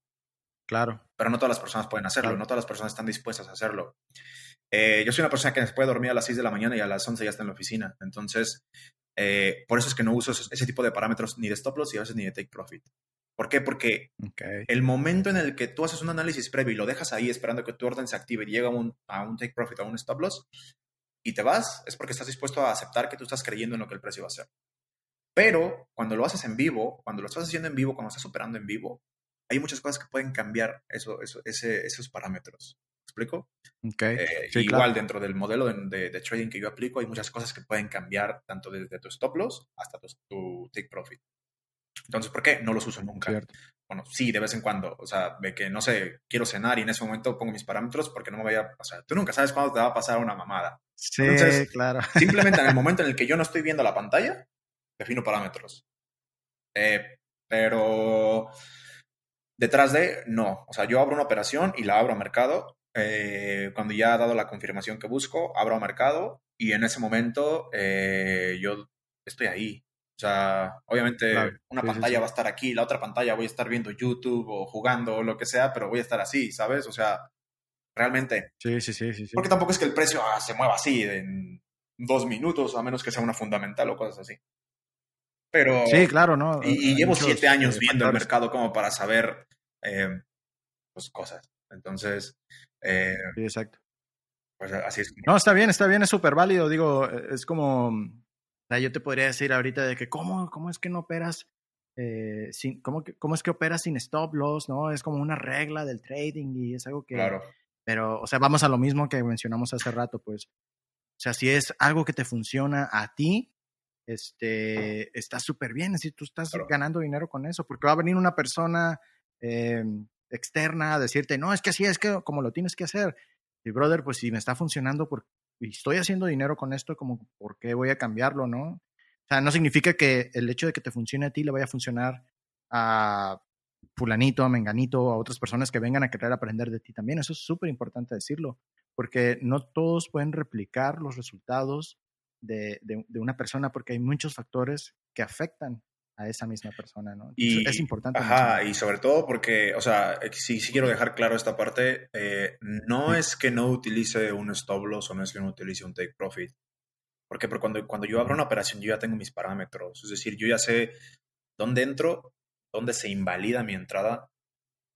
Claro. Pero no todas las personas pueden hacerlo, no todas las personas están dispuestas a hacerlo. Eh, yo soy una persona que se puede dormir a las 6 de la mañana y a las 11 ya está en la oficina. Entonces, eh, por eso es que no uso ese tipo de parámetros ni de stop loss y a veces ni de take profit. ¿Por qué? Porque el momento en el que tú haces un análisis previo y lo dejas ahí esperando que tu orden se active y llega a un, a un take profit, a un stop loss, y te vas, es porque estás dispuesto a aceptar que tú estás creyendo en lo que el precio va a ser. Pero cuando lo haces en vivo, cuando lo estás haciendo en vivo, cuando estás operando en vivo, hay muchas cosas que pueden cambiar eso, eso, ese, esos parámetros. ¿Me explico? Okay. Eh, igual dentro del modelo de, de, trading que yo aplico, hay muchas cosas que pueden cambiar tanto desde tu stop loss hasta tu, take profit. Entonces, ¿por qué? No los uso nunca. Bueno, sí, de vez en cuando. O sea, de que, no sé, quiero cenar y en ese momento pongo mis parámetros porque no me vaya... O sea, tú nunca sabes cuándo te va a pasar una mamada. Sí, claro. Simplemente en el momento en el que yo no estoy viendo la pantalla, defino parámetros. Eh, pero detrás de, no. O sea, yo abro una operación y la abro a mercado. Eh, cuando ya ha dado la confirmación que busco, abro a mercado y en ese momento eh, yo estoy ahí. O sea, obviamente una pantalla va a estar aquí, la otra pantalla voy a estar viendo YouTube o jugando o lo que sea, pero voy a estar así, ¿sabes? O sea, realmente. Sí, sí, sí, sí. Porque tampoco es que el precio ah, se mueva así en dos minutos, a menos que sea una fundamental o cosas así. Pero. Sí, claro, ¿no? Y, llevo siete años eh, viendo el mercado como para saber eh, pues, cosas. Entonces. Eh, sí, exacto. Pues así es. No, está bien, está bien, es súper válido. Digo, es como. Sea, yo te podría decir ahorita de que, ¿cómo, cómo es que no operas? sin, ¿cómo, ¿Cómo es que operas sin stop loss? ¿No? Es como una regla del trading y es algo que. Claro. Pero, o sea, vamos a lo mismo que mencionamos hace rato, pues. O sea, si es algo que te funciona a ti, este, está súper bien, si tú estás ganando dinero con eso, porque va a venir una persona eh, externa a decirte, no, es que así es que como lo tienes que hacer. Y brother, pues si me está funcionando por, y estoy haciendo dinero con esto, como, ¿por qué voy a cambiarlo, no? O sea, no significa que el hecho de que te funcione a ti le vaya a funcionar a fulanito, a menganito, a otras personas que vengan a querer aprender de ti también. Eso es súper importante decirlo, porque no todos pueden replicar los resultados de, de, una persona porque hay muchos factores que afectan a esa misma persona, ¿no? y, es importante. Ajá, y sobre todo porque, o sea, sí, sí quiero dejar claro esta parte, eh, no es que no utilice un stop loss o no es que no utilice un take profit. Porque, porque cuando, cuando yo abro una operación yo ya tengo mis parámetros, es decir, yo ya sé dónde entro, dónde se invalida mi entrada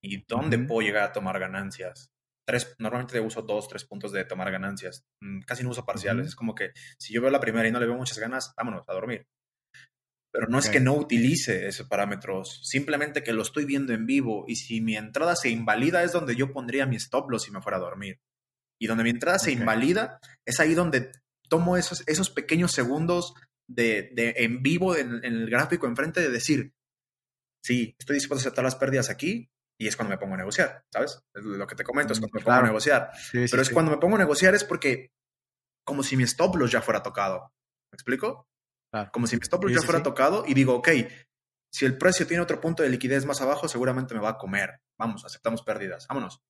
y dónde puedo llegar a tomar ganancias tres, normalmente uso dos, tres puntos de tomar ganancias. Mm, casi no uso parciales. Es como que si yo veo la primera y no le veo muchas ganas, vámonos a dormir. Pero no es que no utilice esos parámetros, simplemente que lo estoy viendo en vivo y si mi entrada se invalida es donde yo pondría mi stop loss si me fuera a dormir. Y donde mi entrada se invalida es ahí donde tomo esos, esos pequeños segundos de, de en vivo en, en, el gráfico enfrente de decir, sí, estoy dispuesto a aceptar las pérdidas aquí, y es cuando me pongo a negociar, ¿sabes? Es lo que te comento, es cuando me pongo a negociar. Pero es cuando me pongo a negociar es porque como si mi stop loss ya fuera tocado. ¿Me explico? Como si mi stop loss ya fuera tocado y digo, ok, si el precio tiene otro punto de liquidez más abajo, seguramente me va a comer. Vamos, aceptamos pérdidas, vámonos.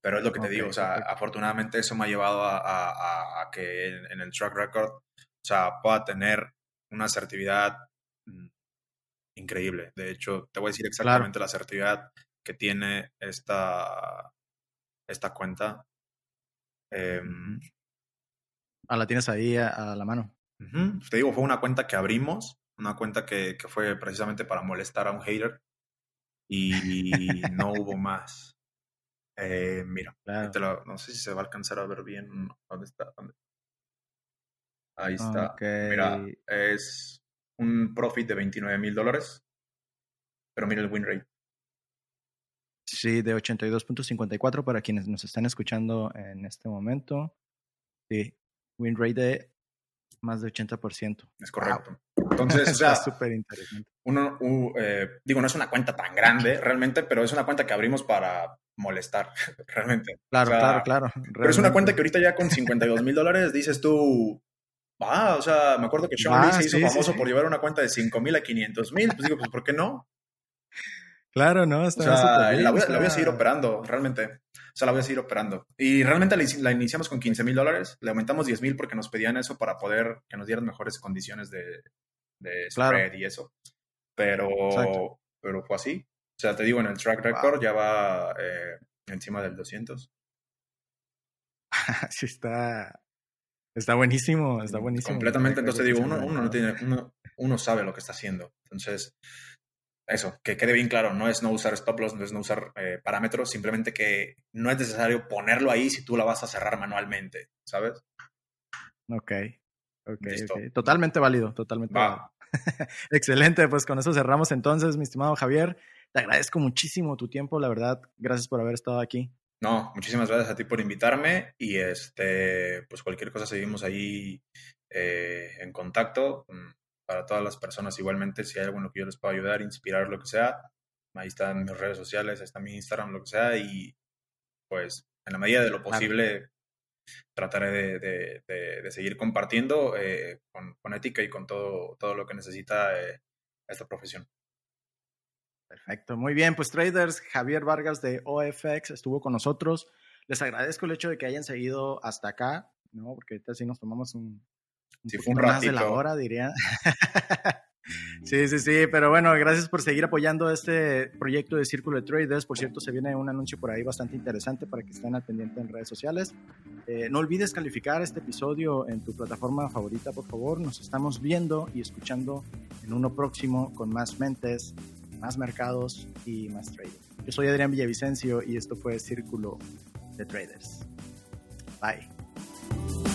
Pero es lo que te digo, o sea, afortunadamente eso me ha llevado a, que en, el track record, o sea, pueda tener una asertividad mm, increíble. De hecho, te voy a decir exactamente la asertividad que tiene esta, esta cuenta. Em, ah, la tienes ahí a, la mano. Te digo, fue una cuenta que abrimos, una cuenta que, que, fue precisamente para molestar a un hater. y no hubo más. Eh, mira, no sé si se va a alcanzar a ver bien. ¿Dónde está? Ahí está. Mira, es un profit de 29 mil dólares, pero mira el win rate. Sí, de 82.54 para quienes nos están escuchando en este momento. Sí, win rate de más de 80%. Es correcto. Entonces, o sea, súper interesante. Uno, eh, digo, no es una cuenta tan grande realmente, pero es una cuenta que abrimos para molestar, realmente. Claro, claro, claro. Pero es una cuenta que ahorita ya con 52 mil dólares dices tú, va, o sea, me acuerdo que Sean Lee se hizo famoso por llevar una cuenta de 5 mil a 500 mil, pues digo, pues ¿por qué no? Claro, ¿no? Está o sea, la, voy, la, voy, a seguir operando, realmente. O sea, la voy a seguir operando. Y realmente la, iniciamos con 15 mil dólares, le aumentamos 10 mil porque nos pedían eso para poder que nos dieran mejores condiciones de, de spread y eso. Pero, pero fue así. O sea, te digo, en el track record ya va eh, encima del 200. sí, está, está buenísimo, está buenísimo. Completamente, entonces digo, uno, uno, no tiene, uno, uno sabe lo que está haciendo. Entonces, eso, que quede bien claro, no es no usar stop loss, no es no usar eh, parámetros, simplemente que no es necesario ponerlo ahí si tú la vas a cerrar manualmente, ¿sabes? Ok, ok, totalmente válido, totalmente válido. Excelente, pues con eso cerramos entonces, mi estimado Javier. Te agradezco muchísimo tu tiempo, la verdad, gracias por haber estado aquí. No, muchísimas gracias a ti por invitarme y este, pues cualquier cosa seguimos ahí eh, en contacto. Para todas las personas igualmente, si hay algo en lo que yo les pueda ayudar, inspirar, lo que sea, ahí están mis redes sociales, ahí está mi Instagram, lo que sea, y pues en la medida de lo posible trataré de, de, seguir compartiendo eh, con, con, ética y con todo, todo lo que necesita eh, esta profesión. Perfecto, muy bien, pues traders, Javier Vargas de OFX estuvo con nosotros. Les agradezco el hecho de que hayan seguido hasta acá, ¿no? Porque ahorita sí nos tomamos un, si fue un ratito. Más de la hora, diría. sí, sí, sí, pero bueno, gracias por seguir apoyando este proyecto de Círculo de Traders. Por cierto, se viene un anuncio por ahí bastante interesante para que estén al pendiente en redes sociales. Eh, no olvides calificar este episodio en tu plataforma favorita, por favor. Nos estamos viendo y escuchando en uno próximo con más mentes, más mercados y más traders. Yo soy Adrián Villavicencio y esto fue Círculo de Traders. Bye.